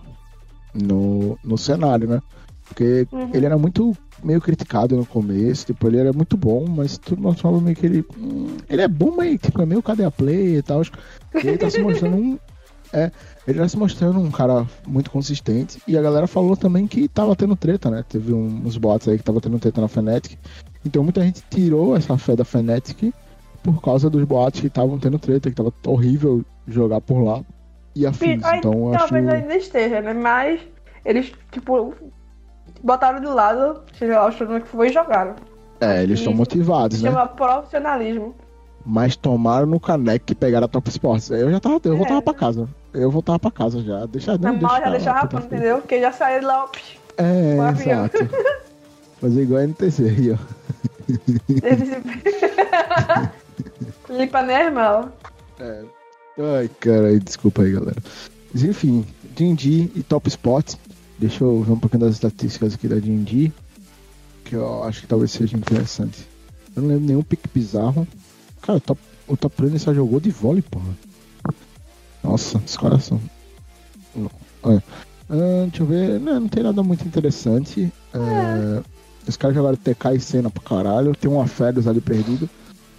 no, no cenário, né? Porque Uhum. ele era muito meio criticado no começo, tipo, ele era muito bom, mas tudo mostrava meio que ele. hum, ele é bom, mas tipo, é meio cadê a play e tal. E ele tá se mostrando um. É, ele tá se mostrando um cara muito consistente. E a galera falou também que tava tendo treta, né? Teve uns bots aí que tava tendo treta na Fnatic. Então muita gente tirou essa fé da Fnatic por causa dos bots que estavam tendo treta, que tava horrível jogar por lá. E afins. Aí, Então acho. talvez ainda esteja, né? Mas eles, tipo, botaram de lado, seja lá o que foi e jogaram. É, eles estão motivados, né? Chama profissionalismo. Mas tomaram no caneco que pegaram a Top Sports. Eu já tava, eu É. voltava pra casa. Eu voltava pra casa já. Deixa, não, já deixa deixa lá, rapando, puta entendeu? Porque já saiu lá, É, exato. Fazer igual a NTC aí, ó. Limpa nem as malas. Ai, cara, desculpa aí, galera. Mas enfim, D&D e Top Spot. Deixa eu ver um pouquinho das estatísticas aqui da D&D. Que eu acho que talvez seja interessante. Eu não lembro nenhum pique bizarro. Cara, o Top, o top Laner só jogou de vôlei, porra. Nossa. Não, é. Ah, deixa eu ver. Não, não tem nada muito interessante. É, Os caras jogaram TK e cena pra caralho. Tem uma Férias ali perdido.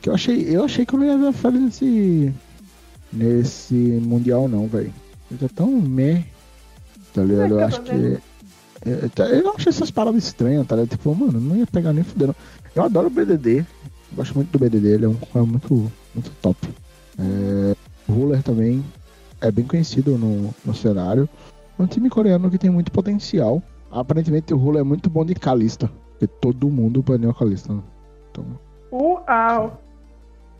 Que eu achei, eu achei que eu não ia ver a Férias nesse. Nesse Mundial não, velho. Ele tá tão meh. Tá ligado? Eu É, acho que. é, tá- Eu acho essas paradas estranhas, tá ligado? Tipo, mano, não ia pegar nem fudendo. Eu adoro o BDD. Gosto muito do BDD, ele é um cara muito, muito top. É, o Ruler também é bem conhecido no, no cenário. É um time coreano que tem muito potencial. Aparentemente o Ruler é muito bom de Kalista. Porque todo mundo baniu a Kalista. né? Então, Uau!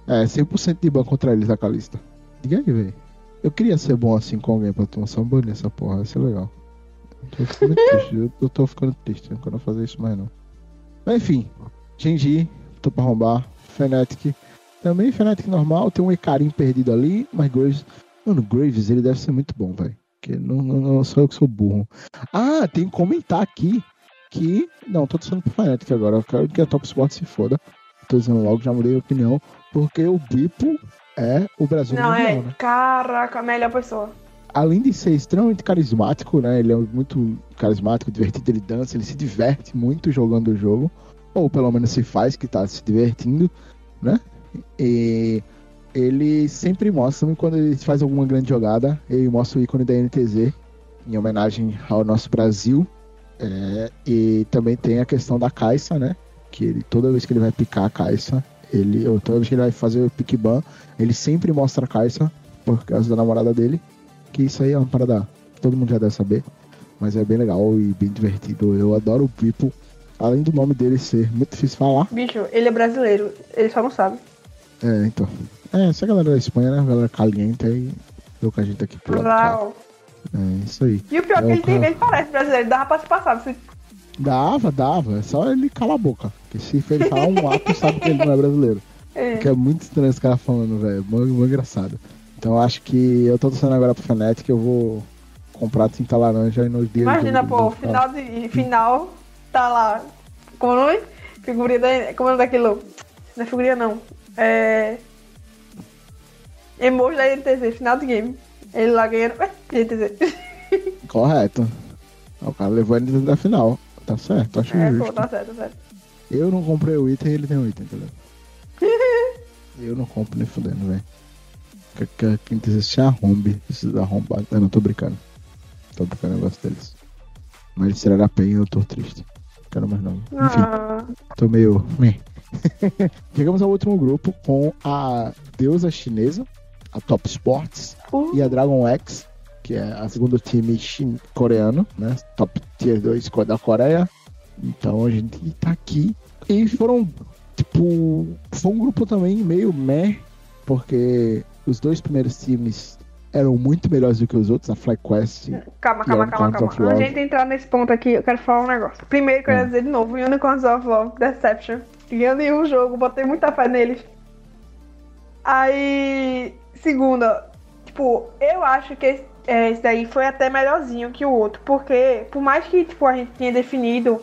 é, 100% de ban contra eles a Kalista. Diga aí, velho. Eu queria ser bom assim com alguém pra tomar só banir essa porra, ia ser legal. Eu tô ficando triste, eu, eu tô ficando triste, eu não quero fazer isso mais não. Mas enfim, Genji, tô pra arrombar, Fnatic. Também Fnatic normal, tem um Icarim perdido ali, mas Graves. Mano, Graves ele deve ser muito bom, velho. Porque não, não, não sou eu que sou burro. Ah, tem que comentar aqui que. Não, tô dizendo pro Fnatic agora. Eu quero que a Top Sport se foda. Tô dizendo logo, já mudei a opinião. Porque o Bipo é o Brasil Não, mundial, é. né? Caraca, a melhor pessoa. além de ser extremamente carismático, né? Ele é muito carismático, divertido, ele dança, ele se diverte muito jogando o jogo. Ou pelo menos se faz que tá se divertindo, né? E ele sempre mostra, quando ele faz alguma grande jogada, ele mostra o ícone da NTZ em homenagem ao nosso Brasil. É, e também tem a questão da Caixa, né? Que ele, toda vez que ele vai picar a Caixa, ele, ou toda vez que ele vai fazer o pick ban, ele sempre mostra a Caixa por causa da namorada dele. Que isso aí é uma parada todo mundo já deve saber. Mas é bem legal e bem divertido. Eu adoro o Pipo. Além do nome dele ser muito difícil falar. Bicho, ele é brasileiro. Ele só não sabe. É, então. É, essa galera da Espanha, né? A galera caliente aí. Deu com a gente aqui pro lado. É isso aí. E o pior é É, que ele, o tem, cara- ele parece brasileiro. Dava pra se passar. Você... Dava, dava. É só ele calar a boca. Porque se ele falar um ato, sabe que ele não é brasileiro. É. Que é muito estranho esse cara falando, velho. Muito, muito engraçado. Então eu acho que eu tô torcendo agora pro Fnatic eu vou comprar tinta laranja e nos dias. Imagina, do- pô, do- final de final, tá lá. Como é o nome? Figurinha da. Como é o nome daquilo? Não é figurinha não. É. Emoji da NTZ, final do game. Ele lá ganhando. Ué, NTZ. Correto. O cara levou ele da final. Tá certo, acho É, justo. pô, tá certo, tá certo. Eu não comprei o item ele tem o item, entendeu? eu não compro nem fudendo, velho. Que- que- Quem quiser se arrombe, esses arrombados. Eu não tô brincando. Tô brincando, eu gosto deles. Mas eles tiraram a penha e eu tô triste. Quero mais não. Enfim, Ah, tô meio. meh. Chegamos ao último grupo com a deusa chinesa, a Top Sports, uh, e a Dragon X, que é a segundo time chin- coreano, né? Top Tier 2 co- da Coreia. Então a gente tá aqui. E foram, tipo, foi um grupo também meio meh, porque os dois primeiros times eram muito melhores do que os outros, a FlyQuest. Calma, calma, calma, calma. Antes de entrar nesse ponto aqui, eu quero falar um negócio. Primeiro, que eu ia Hum. dizer de novo, Unicorns of Love, Deception. Ganhei um jogo, botei muita fé neles. Aí, segunda, tipo, eu acho que esse, é, esse daí foi até melhorzinho que o outro, porque por mais que tipo, a gente tinha definido,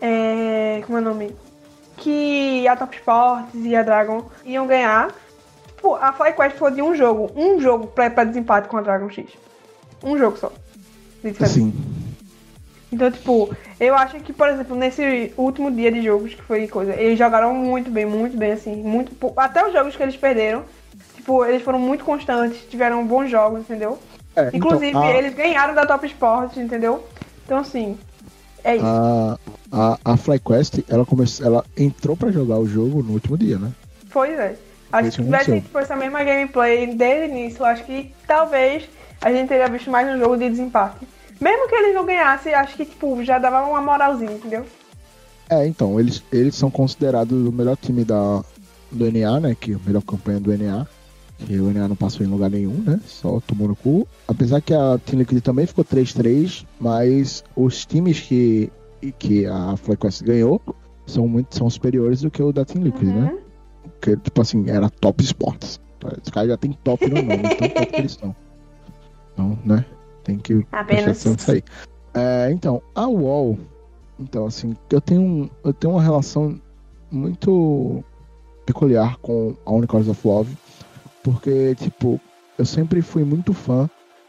é, como é o nome? Que a Top Sports e a Dragon iam ganhar, tipo, a FlyQuest foi de um jogo, um jogo pra, pra desempate com a Dragon X. Um jogo só. Assim, Então, tipo, eu acho que, por exemplo, nesse último dia de jogos que foi coisa, eles jogaram muito bem, muito bem, assim, muito até os jogos que eles perderam, tipo, eles foram muito constantes, tiveram bons jogos, entendeu? é, então, Inclusive, a- eles ganharam da Top Sports, entendeu? Então, assim, é isso. A, a, a FlyQuest, ela, começou, ela entrou pra jogar o jogo no último dia, né? Pois é. Acho que se tivesse aconteceu. tipo, essa mesma gameplay desde o início, acho que talvez a gente teria visto mais um jogo de desempate. Mesmo que eles não ganhassem, acho que, tipo, já dava uma moralzinha, entendeu? É, então, eles, eles são considerados o melhor time da, do NA, né? Que é a melhor campanha do NA. Que o NA não passou em lugar nenhum, né? Só tomou no cu. Apesar que a Team Liquid também ficou 3-3, mas os times que, que a FlyQuest ganhou são muito são superiores do que o da Team Liquid, né? Uhum. Que, tipo assim, era top sports. Os caras já tem top no nome, tão top que eles estão. Então, né? Tem que prestar Apenas. atenção nisso aí. É, então, a UOL, então, assim, eu tenho, um- eu tenho uma relação muito peculiar com a Unicorns of Love, porque, tipo, eu sempre fui muito fã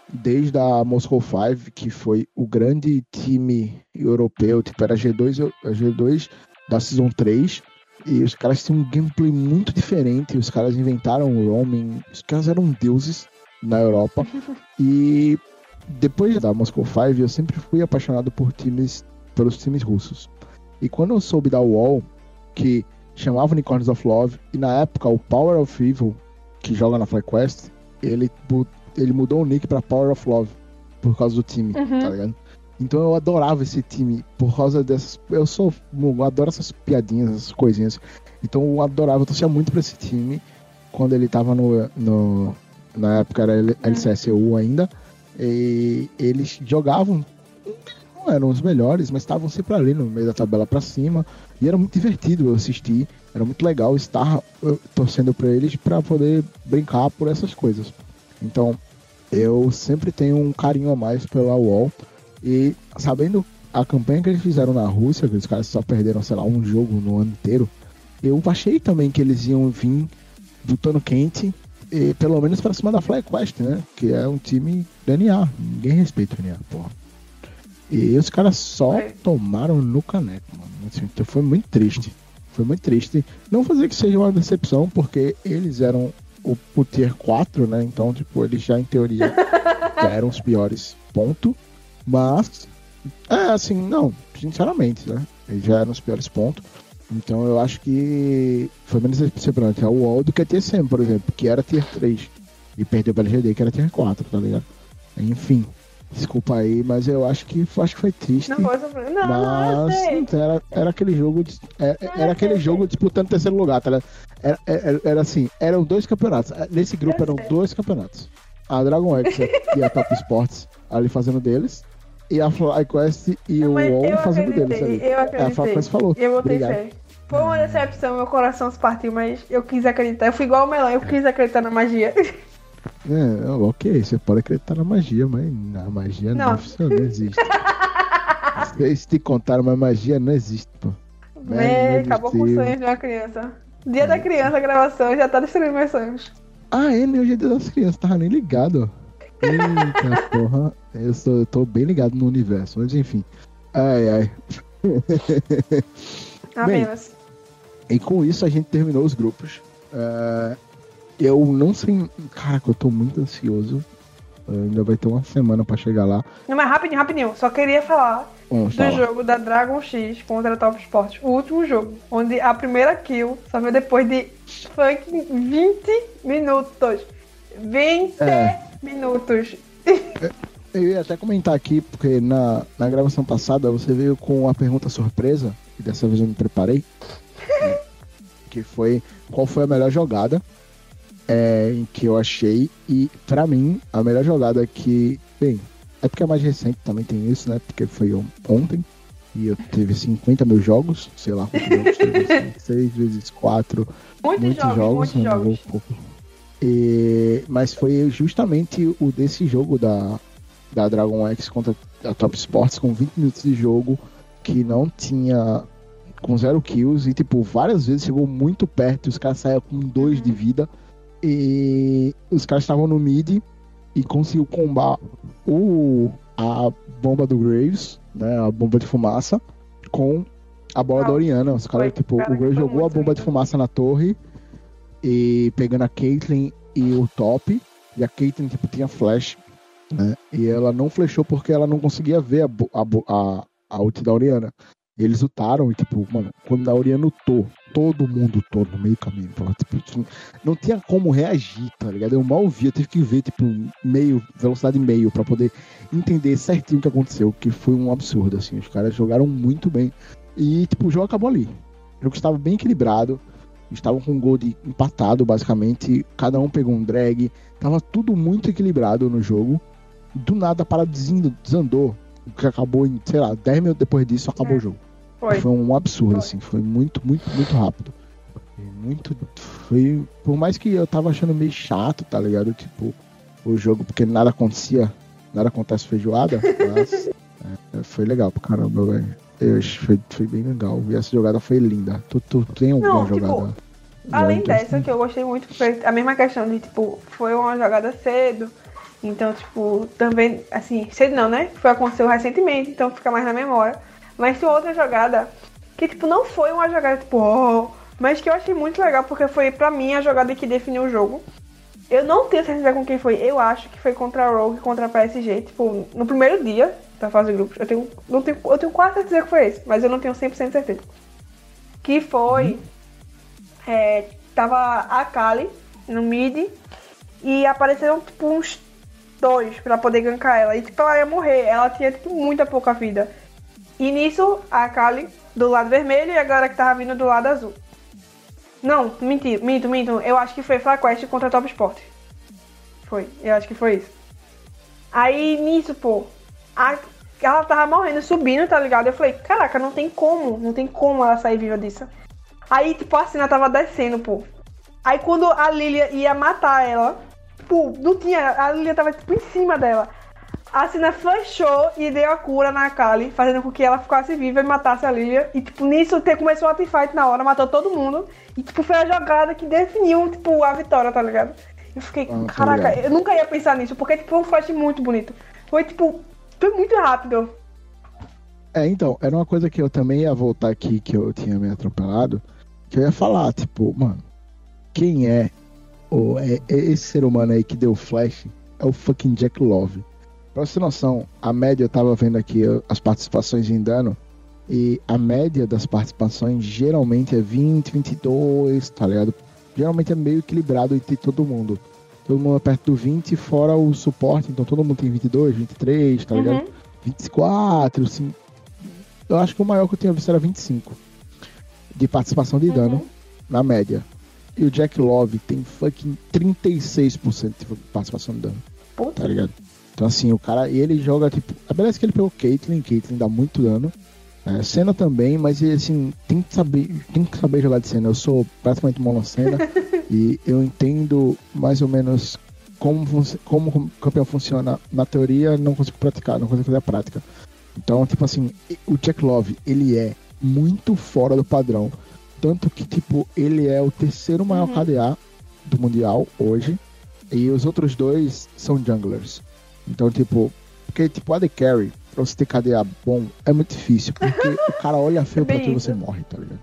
desde a Moscow 5, que foi o grande time europeu, tipo, era G2, eu- G2 da Season 3, e os caras tinham um gameplay muito diferente, os caras inventaram o roaming, os caras eram deuses na Europa, e depois da Moscow 5, eu sempre fui apaixonado por times, pelos times russos. E quando eu soube da UOL, que chamava Unicorns of Love, e na época o Power of Evil, que joga na FlyQuest, ele, ele mudou o nick pra Power of Love, por causa do time, Uhum. tá ligado? Então eu adorava esse time, por causa dessas. Eu sou. Eu adoro essas piadinhas, essas coisinhas. Então eu adorava, eu torcia muito pra esse time quando ele tava no. no na época era LCSU ainda. E eles jogavam. Não eram os melhores, mas estavam sempre ali no meio da tabela pra cima. E era muito divertido eu assistir. Era muito legal estar torcendo pra eles pra poder brincar por essas coisas. Então, eu sempre tenho um carinho a mais pela UOL. E sabendo a campanha que eles fizeram na Rússia, que os caras só perderam, sei lá, um jogo no ano inteiro, eu achei também que eles iam vir lutando quente, e pelo menos pra cima da FlyQuest, né? Que é um time do NA. Ninguém respeita o NA, porra. E os caras só É. tomaram no caneco, mano. Assim, então foi muito triste. Foi muito triste. Não fazer que seja uma decepção, porque eles eram o, o Tier 4, né? Então, tipo, eles já em teoria já eram os piores. Ponto. Mas, é assim, não, sinceramente, né? Eles já eram os piores pontos. Então eu acho que foi menos decepcionante a UOL do que a TSM, por exemplo, que era Tier 3. E perdeu pra LGD, que era Tier 4, tá ligado? Enfim, desculpa aí, mas eu acho que, acho que foi triste. Não, sobre... não, não, Mas então, era, era aquele jogo de- era, Não, era eu aquele jogo disputando terceiro lugar, tá ligado? Era, era, era assim, eram dois campeonatos. Nesse grupo eram dois campeonatos. A Dragon X e a Top Sports ali fazendo deles. E a FlyQuest e Não, o eu fazendo deles acreditei, ali. eu É, a acreditei. FlyQuest falou. Eu botei Obrigado. fé. Foi uma decepção, meu coração se partiu, mas eu quis acreditar. Eu fui igual o Melão, eu quis acreditar na magia. É, ok, você pode acreditar na magia, mas a magia não, Não. funciona, não existe. Vocês te contaram, mas magia não existe, pô. Véi, meu acabou com os sonhos de uma criança. Dia da criança, a gravação, já tá destruindo meus sonhos. Ah, é, né? Hoje é dia das crianças, tava nem ligado. Eita porra, eu, sou, eu tô bem ligado no universo, mas enfim. Ai, ai. Apenas. E com isso a gente terminou os grupos. É, eu não sei. Caraca, eu tô muito ansioso. Ainda vai ter uma semana pra chegar lá. Não, mas rapidinho, rapidinho. Só queria falar Vamos do jogo da Dragon X contra a Top Sport. O último jogo, onde a primeira kill só veio depois de fucking 20 minutos. 20 É. minutos. Eu ia até comentar aqui, porque na, na gravação passada você veio com a pergunta surpresa, e dessa vez eu me preparei. né, que foi qual foi a melhor jogada é, em que eu achei. E pra mim, a melhor jogada que. Bem, é porque é mais recente também tem isso, né? Porque foi on- ontem. E eu teve 50 mil jogos, sei lá quantos jogos teve. 6 vezes 4 Muitos, muitos jogos, jogos, muitos né, jogos. vou pouco. E- mas foi justamente o desse jogo da, da Dragon X contra a Top Sports com 20 minutos de jogo que não tinha com zero kills e tipo várias vezes chegou muito perto e os caras saíram com dois de vida e os caras estavam no mid e conseguiu combar o a bomba do Graves, né, a bomba de fumaça com a bola Ah, da Oriana. Os caras tipo, o Graves jogou a bomba de fumaça na torre e pegando a Caitlyn e o top. E a Caitlyn, tipo, tinha flash, né? E ela não flechou porque ela não conseguia ver a, a, a, a ult da Oriana. Eles lutaram e, tipo, mano, quando a Oriana lutou, todo mundo lutou no meio caminho. pô, Tipo, não tinha como reagir, tá ligado? Eu mal vi, eu tive que ver, tipo, meio, velocidade meio, pra poder entender certinho o que aconteceu, que foi um absurdo, assim. Os caras jogaram muito bem. E, tipo, o jogo acabou ali. O jogo estava bem equilibrado. Estavam com um gol de empatado, basicamente. Cada um pegou um drag. Tava tudo muito equilibrado no jogo. Do nada a parada desandou. O que acabou em, sei lá, 10 minutos depois disso, acabou É. o jogo. Foi. Foi um absurdo, Foi. assim. Foi muito, muito, muito rápido. Foi Muito. Foi. Por mais que eu tava achando meio chato, tá ligado? Tipo, o jogo, porque nada acontecia. Nada acontece feijoada. Mas. é, foi legal pra caramba, velho. Eu foi, foi bem legal. E essa jogada foi linda. Tu, tu tem alguma Não, tipo, jogada? Além dessa, que eu gostei muito, foi a mesma questão de, tipo, foi uma jogada cedo. Então, tipo, também, assim, cedo não, né? Foi aconteceu recentemente, então fica mais na memória. Mas tem outra jogada que, tipo, não foi uma jogada, tipo, oh, mas que eu achei muito legal, porque foi, pra mim, a jogada que definiu o jogo. Eu não tenho certeza com quem foi. Eu acho que foi contra a Rogue, contra a PSG. Tipo, no primeiro dia da fase de grupos. Eu tenho, não tenho, eu tenho quase certeza que foi esse, mas eu não tenho 100% certeza. Que foi. É, tava a Kali no mid e apareceram tipo uns dois pra poder gankar ela. E tipo, ela ia morrer. Ela tinha tipo muita pouca vida. E nisso, a Kali do lado vermelho e a galera que tava vindo do lado azul. Não, mentira, minto, minto. Eu acho que foi FlyQuest contra Top Sport. Foi, eu acho que foi isso. Aí nisso, pô, a, ela tava morrendo, subindo, tá ligado? Eu falei, caraca, não tem como, não tem como ela sair viva disso. Aí, tipo, a cena tava descendo, pô. Aí quando a Lilia ia matar ela, tipo, não tinha. A Lilia tava, tipo, em cima dela. A cena flechou e deu a cura na Kali, fazendo com que ela ficasse viva e matasse a Lilia. E, tipo, nisso começou a teamfight na hora, matou todo mundo. E, tipo, foi a jogada que definiu, tipo, a vitória, tá ligado? Eu fiquei, Ah, caraca, ligado. eu nunca ia pensar nisso, porque, tipo, foi um flash muito bonito. Foi, tipo, foi muito rápido. É, então, era uma coisa que eu também ia voltar aqui, que eu tinha me atropelado, que eu ia falar, tipo, mano, quem é, o, é, é esse ser humano aí que deu flash? É o fucking Jack Love. Pra você ter noção, a média, eu tava vendo aqui as participações em dano, e a média das participações geralmente é 20, 22, tá ligado? Geralmente é meio equilibrado entre todo mundo. Todo mundo é perto do 20, fora o suporte, então todo mundo tem 22, 23, tá ligado? Uhum. 24, assim. Eu acho que o maior que eu tinha visto era 25 de participação de dano Uhum. na média. E o Jack Love tem fucking 36% de participação de dano, Puta. tá ligado? Então assim, o cara, e ele joga tipo. A beleza é que ele pegou Caitlyn, Caitlyn dá muito dano. É, Senna também, mas ele, assim, tem que saber, tem que saber jogar de Senna. Eu sou praticamente monocena e eu entendo mais ou menos como, como o campeão funciona na teoria, não consigo praticar, não consigo fazer a prática. Então, tipo assim, o Jack Love, ele é muito fora do padrão. Tanto que, tipo, ele é o terceiro maior KDA do Mundial hoje. E os outros dois são junglers. Então, tipo, porque, tipo, AD Carry, pra você ter KDA bom, é muito difícil. Porque o cara olha feio pra tu e você morre, tá ligado?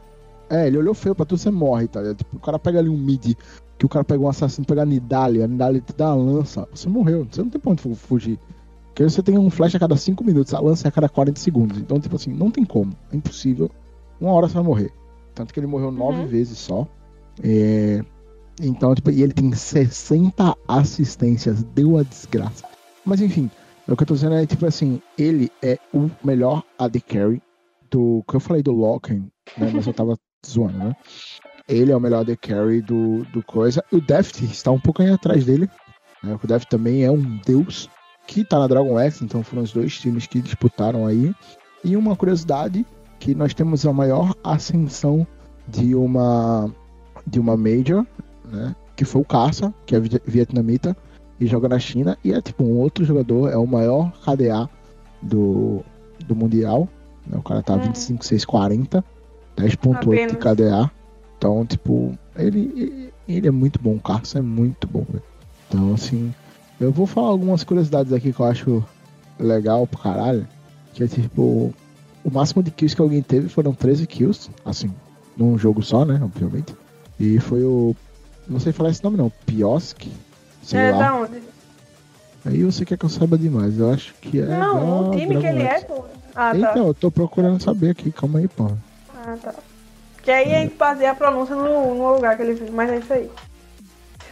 É, ele olhou feio pra tu, você morre, tá ligado? Tipo, o cara pega ali um mid, que o cara pega um assassino, pega a Nidalee, a Nidalee te dá uma lança, você morreu, você não tem pra onde fu- fugir. Porque você tem um flash a cada 5 minutos, a lança é a cada 40 segundos. Então, tipo assim, não tem como, é impossível. Uma hora você vai morrer. Tanto que ele morreu nove Uhum. vezes só. É, Então, tipo, e ele tem 60 assistências, deu a desgraça. Mas enfim, O que eu tô dizendo é, tipo assim, ele é o melhor AD Carry do. que eu falei do Loken, né? Mas eu tava zoando, né? Ele é o melhor AD Carry do, do coisa. O Deft está um pouco aí atrás dele. Né? O Deft também é um deus que tá na Dragon X, então foram os dois times que disputaram aí. E uma curiosidade, que nós temos a maior ascensão de uma de uma Major, né? Que foi o Caça, que é vietnamita, e joga na China. E é tipo um outro jogador, é o maior KDA do, do Mundial. Né? O cara tá 25, 6, 40, 10.8 de KDA. Então, tipo, ele, ele é muito bom, o Carson é muito bom. Então, assim, eu vou falar algumas curiosidades aqui que eu acho legal pro caralho. Que é tipo, o máximo de kills que alguém teve foram 13 kills, assim, num jogo só, né? Obviamente. E foi o. Não sei falar esse nome não, Piosk. Sei é, lá. da onde? Aí você quer que eu saiba demais. Eu acho que é. Não, o time que ele é, pô. Ah, tá. Então, eu tô procurando saber aqui, calma aí, pô. Ah, tá. Que aí a gente fazia a pronúncia no, no lugar que ele fez, mas é isso aí.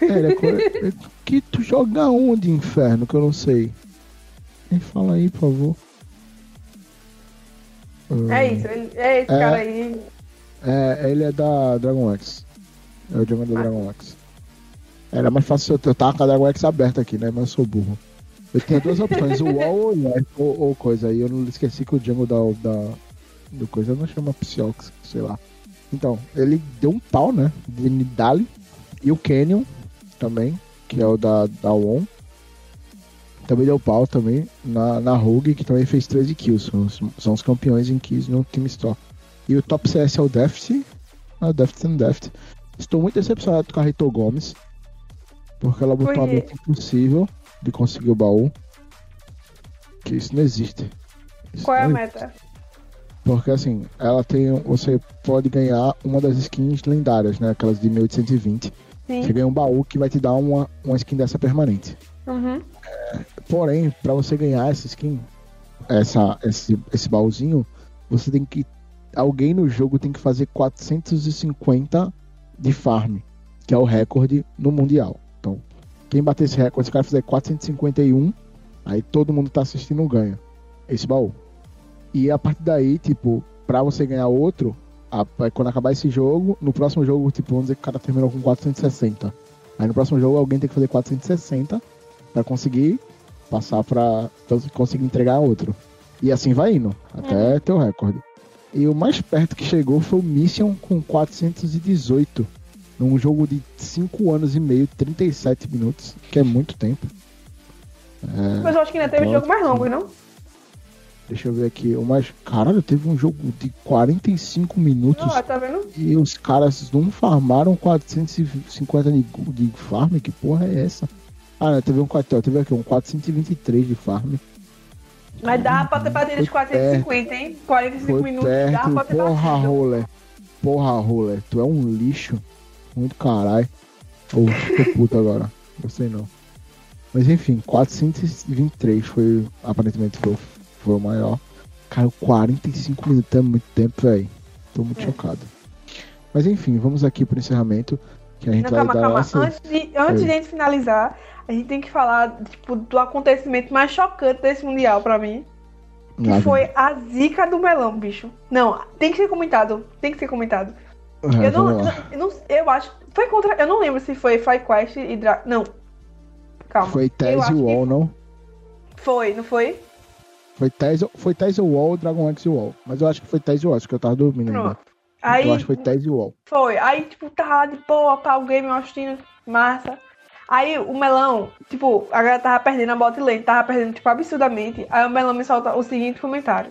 É, é que tu joga onde, inferno, que eu não sei. Me fala aí, por favor. É isso, ele- é esse É. cara aí. É, ele é da Dragon X. É o jogador da Dragon X. Era mais fácil eu estar com a Dragon X aberta aqui, né? Mas eu sou burro. Eu tinha duas opções, o Wall ou, Life, ou, ou coisa. Aí eu não esqueci que o Django da, da do coisa não chama Psyox, sei lá. Então, ele deu um pau, né? De Nidali. E o Canyon também, que é o da, da WON. Também deu pau também na, na Rogue, que também fez 13 kills. São, os- são os campeões em kills no Team Store. E o top CS é o Deft. Ah, Deft and Deft. Estou muito decepcionado com a Rito Gomes. Porque ela botou uma quê? meta impossível de conseguir o baú. Que isso não existe. Isso Qual é a não meta? porque assim, ela tem. Você pode ganhar uma das skins lendárias, né? Aquelas de 1820. Você Sim. ganha um baú que vai te dar uma, uma skin dessa permanente. Uhum. Porém, pra você ganhar essa skin, essa, esse, esse baúzinho, você tem que. Alguém no jogo tem que fazer 450 de farm, que é o recorde no Mundial. Então, quem bater esse recorde, se o cara fizer 451, aí todo mundo tá assistindo ganha esse baú. E a partir daí, tipo, pra você ganhar outro, a- quando acabar esse jogo, no próximo jogo, tipo, vamos dizer que o cara terminou com 460. Aí no próximo jogo alguém tem que fazer 460 pra conseguir passar pra, pra você conseguir entregar outro. E assim vai indo, até ter o recorde. E o mais perto que chegou foi o Mission com 418. Num jogo de 5 anos e meio, 37 minutos, que é muito tempo. É, Mas eu acho que ainda teve jogo mais longo, não? Deixa eu ver aqui. O mais. Caralho, teve um jogo de 45 minutos. Ah, tá vendo? E os caras não farmaram 450 de, de farm? Que porra é essa? Ah, não, teve um 4, teve aqui um 423 de farm. Mas dá pra ter os Foi 450, hein? 45 Foi minutos, dá perto, pra ter porra, batido. roller. Porra, roller. Tu é um lixo. Muito caralho. Ô, tô puto agora. Gostei não. Mas enfim, 423 foi, aparentemente, foi, foi o maior. Cara, 45 minutos é muito tempo, velho. Tô muito chocado. Mas enfim, vamos aqui pro encerramento. Que a gente Não, vai calma, dar calma. essa... Antes, de, antes de a gente finalizar, a gente tem que falar tipo, do acontecimento mais chocante desse Mundial pra mim. Que Lá foi a zica do melão, bicho. Não, tem que ser comentado. Tem que ser comentado. É, eu, não, eu, não- eu acho. Foi contra. Eu não lembro se foi FlyQuest e Dra... Não. Calma. Foi Tese Wall, não? Foi, não foi? Foi Tese, foi Tese Wall, Dragon X Wall. Mas eu acho que foi Tese Wall, acho que eu tava dormindo. Pronto. Aí, Eu acho que foi Tese Wall. Foi. Aí, tipo, tava lá de boa, pá, o game, Austin, massa. Aí o melão, tipo, a galera tava perdendo a bot lane, tava perdendo, tipo, absurdamente. Aí o melão me solta o seguinte comentário.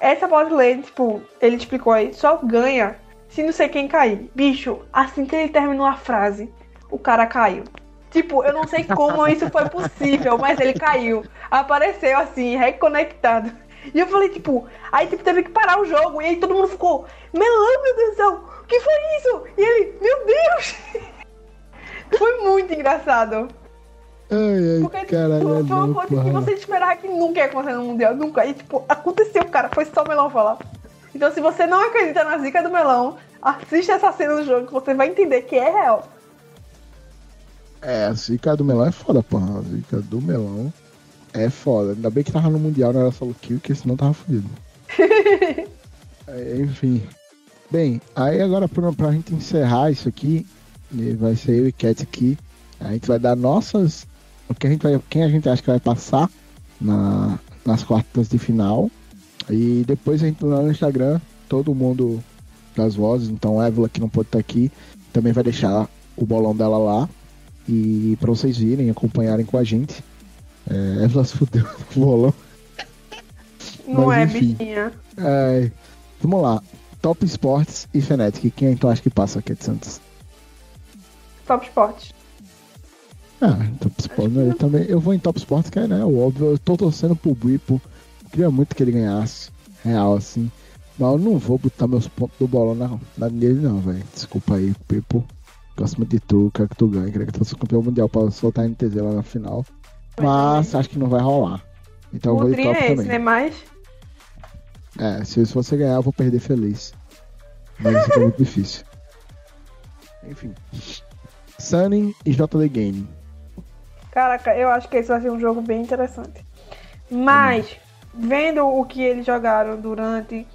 Essa bot lane, tipo, ele explicou aí, só ganha se não sei quem cair. Bicho, assim que ele terminou a frase, o cara caiu. Tipo, eu não sei como isso foi possível, mas ele caiu. Apareceu assim, reconectado. E eu falei, tipo, aí tipo, teve que parar o jogo. E aí todo mundo ficou, melão, meu Deus do céu, o que foi isso? E ele, meu Deus! foi muito engraçado. Ai, Porque ai, tipo, caralho, foi uma não, coisa que você esperava que nunca ia acontecer no Mundial, nunca. E tipo, aconteceu, cara, foi só o melão falar. Então se você não acredita na zica do melão, assista essa cena do jogo que você vai entender que é real. É, a zica do melão é foda, porra. A zica do melão É foda. Ainda bem que tava no Mundial, não era solo kill, porque senão tava fudido. É, enfim. Bem, aí agora pra, pra gente encerrar isso aqui, vai ser eu e Cat aqui. A gente vai dar nossas. O que a gente vai, quem a gente acha que vai passar na, nas quartas de final. E depois a gente lá no Instagram, todo mundo das vozes, então Évila que não pode estar aqui, também vai deixar o bolão dela lá. E pra vocês virem, acompanharem com a gente. É, Évila se fudeu no bolão. Não Mas, é, enfim. bichinha. É, vamos lá. Top Sports e Fnatic. Quem então acha que passa aqui de Santos? Top Sport. Ah, Top Sports né, eu também. Eu vou em Top Sports, que é né, o óbvio. Eu tô torcendo pro Bipo. Queria muito que ele ganhasse. Real, assim. Mas eu não vou botar meus pontos do bolão na, na nele, não, velho. Desculpa aí, Bipo. Gosto muito de tu, quero que tu ganhe. Quero que tu seja campeão mundial pra soltar a NTZ lá na final. Mas acho que não vai rolar. Então eu o vou de top é esse, também. né? Mas. É, se se você ganhar, eu vou perder feliz. Mas isso é muito difícil. Enfim. Sunny e JD Game. Caraca, eu acho que esse vai ser um jogo bem interessante. Mas, vendo o que eles jogaram durante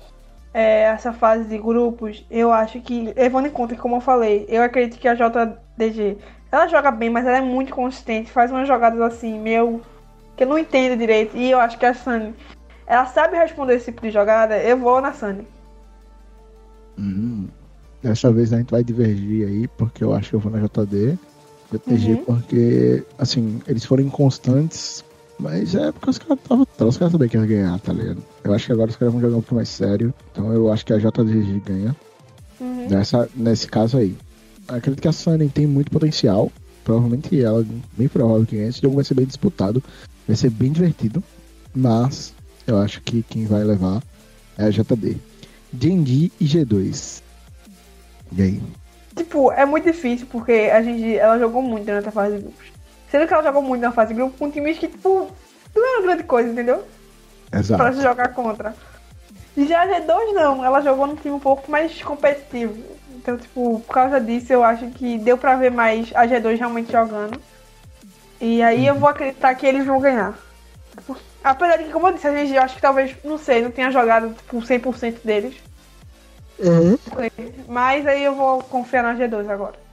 é, essa fase de grupos, eu acho que, levando em conta que, como eu falei, eu acredito que a JDG ela joga bem, mas ela é muito consistente, faz umas jogadas assim, meio. que eu não entendo direito. E eu acho que a Sunny, ela sabe responder esse tipo de jogada, eu vou na Sunny. Hum. Dessa vez a gente vai divergir aí, porque eu acho que eu vou na JD. JTG, Uhum. porque, assim, eles foram inconstantes, mas é porque os caras estavam. Os caras sabiam que ia ganhar, tá ligado? Eu acho que agora os caras vão jogar um pouco mais sério. Então eu acho que a JTG ganha. Uhum. Nessa, nesse caso aí. Acredito que a Sunny tem muito potencial. Provavelmente ela, bem provável que ganhe. Esse jogo vai ser bem disputado. Vai ser bem divertido. Mas eu acho que quem vai levar é a JD. D&D e G2. E aí? Tipo, é muito difícil porque a gente, ela jogou muito durante a fase de grupos. Sendo que ela jogou muito na fase de grupos com times que, tipo, não era grande coisa, entendeu? Pra Exato. se jogar contra. Já a G2 não, ela jogou num time um pouco mais competitivo. Então, tipo, por causa disso, eu acho que deu pra ver mais a G2 realmente jogando. E aí eu vou acreditar que eles vão ganhar. Apesar de que, como eu disse, a gente eu acho que talvez, não sei, não tenha jogado tipo, 100% deles. Mas aí eu vou confiar na G2 agora.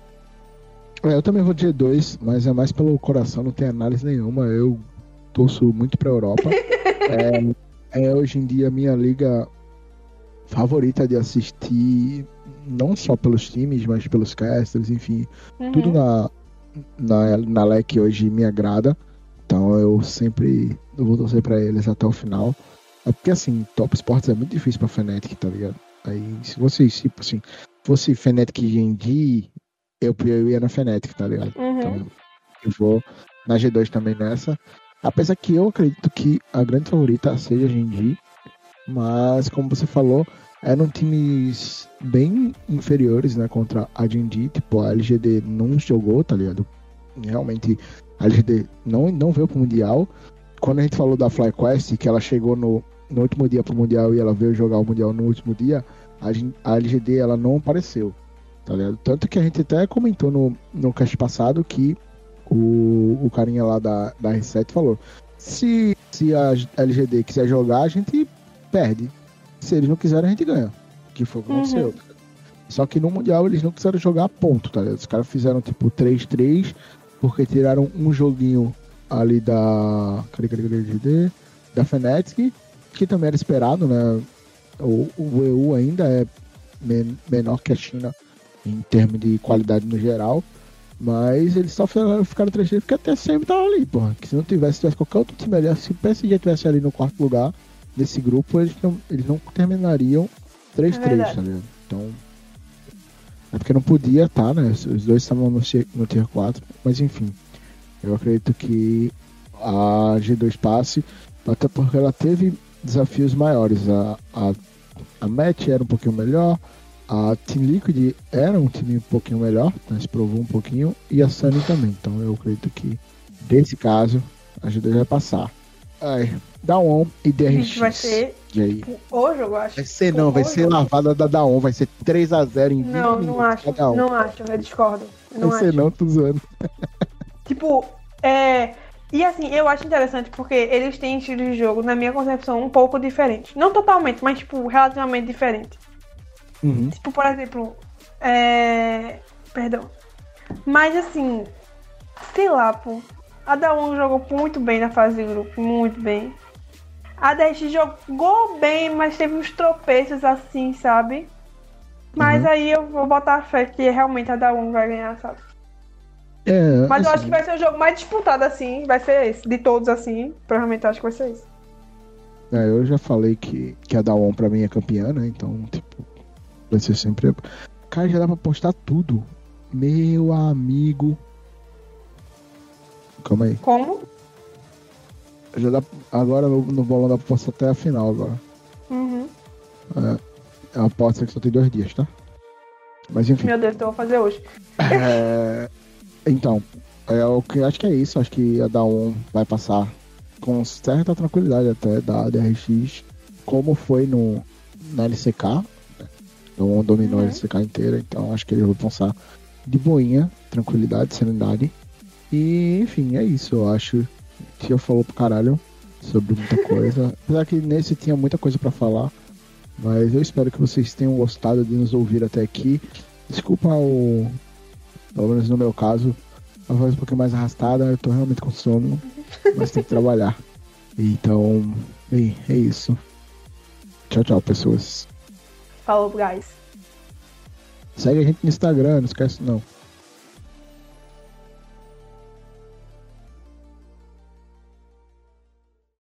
É, eu também vou de G2, mas é mais pelo coração, não tem análise nenhuma. Eu torço muito pra Europa. é, é hoje em dia a minha liga favorita de assistir, não só pelos times, mas pelos casters, enfim. Uhum. Tudo na, na, na LEC hoje me agrada. Então eu sempre eu vou torcer pra eles até o final. É porque assim, Top Sports é muito difícil pra Fnatic, tá ligado? Aí se vocês, tipo assim, fosse Fnatic GND, eu, eu ia na Fnatic, tá ligado? Uhum. Então eu vou na G2 também nessa. Apesar que eu acredito que a grande favorita seja a GND. Mas como você falou, eram times bem inferiores, né, contra a GND. Tipo, a LGD não jogou, tá ligado? Realmente a LGD não, não veio pro Mundial. Quando a gente falou da FlyQuest, que ela chegou no, no último dia pro Mundial e ela veio jogar o Mundial no último dia, a, a LGD ela não apareceu. Tá ligado? Tanto que a gente até comentou no, no cast passado que o, o carinha lá da, da R7 falou: se, se a LGD quiser jogar, a gente perde. Se eles não quiserem, a gente ganha. Que foi o que Uhum. aconteceu. Só que no Mundial eles não quiseram jogar ponto, tá ligado? Os caras fizeram tipo 3-3, porque tiraram um joguinho ali da. Cadê, cadê, cadê, LGD? Da Fnatic, que também era esperado, né? O, o EU ainda é men- menor que a China em termos de qualidade no geral. Mas eles só ficaram, ficaram 3 porque até sempre tava ali, porra. Que se não tivesse, tivesse qualquer outro time ali, se o PSG tivesse ali no quarto lugar desse grupo, eles não, eles não terminariam 3-3, É tá ligado? Então. É porque não podia estar, né? Os dois estavam no, tier- no Tier 4, mas enfim. Eu acredito que a G2 passe, até porque ela teve desafios maiores. A, a, a match era um pouquinho melhor, a Team Liquid era um time um pouquinho melhor, né, se provou um pouquinho, e a Sunny também. Então eu acredito que, nesse caso, a G2 vai passar. Ai, Dawn e DRX. Gente, vai ser E aí? tipo, o jogo, eu acho. Vai ser não, vai O ser jogo. lavada da Dawn, vai ser 3x0 em 20 Não, não minutos acho. Não acho, eu discordo. Não vai ser acho. não, tô zoando. Tipo, é. E assim, eu acho interessante porque eles têm estilos de jogo, na minha concepção, um pouco diferentes. Não totalmente, mas tipo, relativamente diferente. Uhum. Tipo, por exemplo, é. Perdão. Mas assim, sei lá, pô. A da 1 jogou muito bem na fase de grupo, muito bem. A DX jogou bem, mas teve uns tropeços assim, sabe? Mas Uhum. aí eu vou botar a fé que realmente a da 1 vai ganhar, sabe? É, Mas eu assim, acho que vai ser o jogo mais disputado assim, vai ser esse. De todos assim, provavelmente eu acho que vai ser esse. é, eu já falei que, que a Dawn pra mim é campeã, né? Então, tipo, vai ser sempre. Cara, já dá pra postar tudo. Meu amigo. Calma aí. Como? Já dá, agora no, no bolão dá pra postar até a final agora. Uhum. É uma aposta que só tem dois dias, tá? Mas enfim. Meu Deus, então eu vou fazer hoje. É, então, é o que acho que é isso. Acho que a Dawn vai passar com certa tranquilidade até da DRX, como foi no na LCK. Dawn dominou a Uhum. LCK inteira, então acho que eles vão passar de boinha, tranquilidade, serenidade. E enfim, é isso. Eu acho que eu falou pro caralho sobre muita coisa. Apesar que nesse tinha muita coisa pra falar. Mas eu espero que vocês tenham gostado de nos ouvir até aqui. Desculpa o. Pelo menos no meu caso, a voz um pouquinho mais arrastada, eu tô realmente com sono, mas tem que trabalhar. Então, bem, é isso. Tchau, tchau, pessoas. Falou, guys. Segue a gente no Instagram, não esquece não.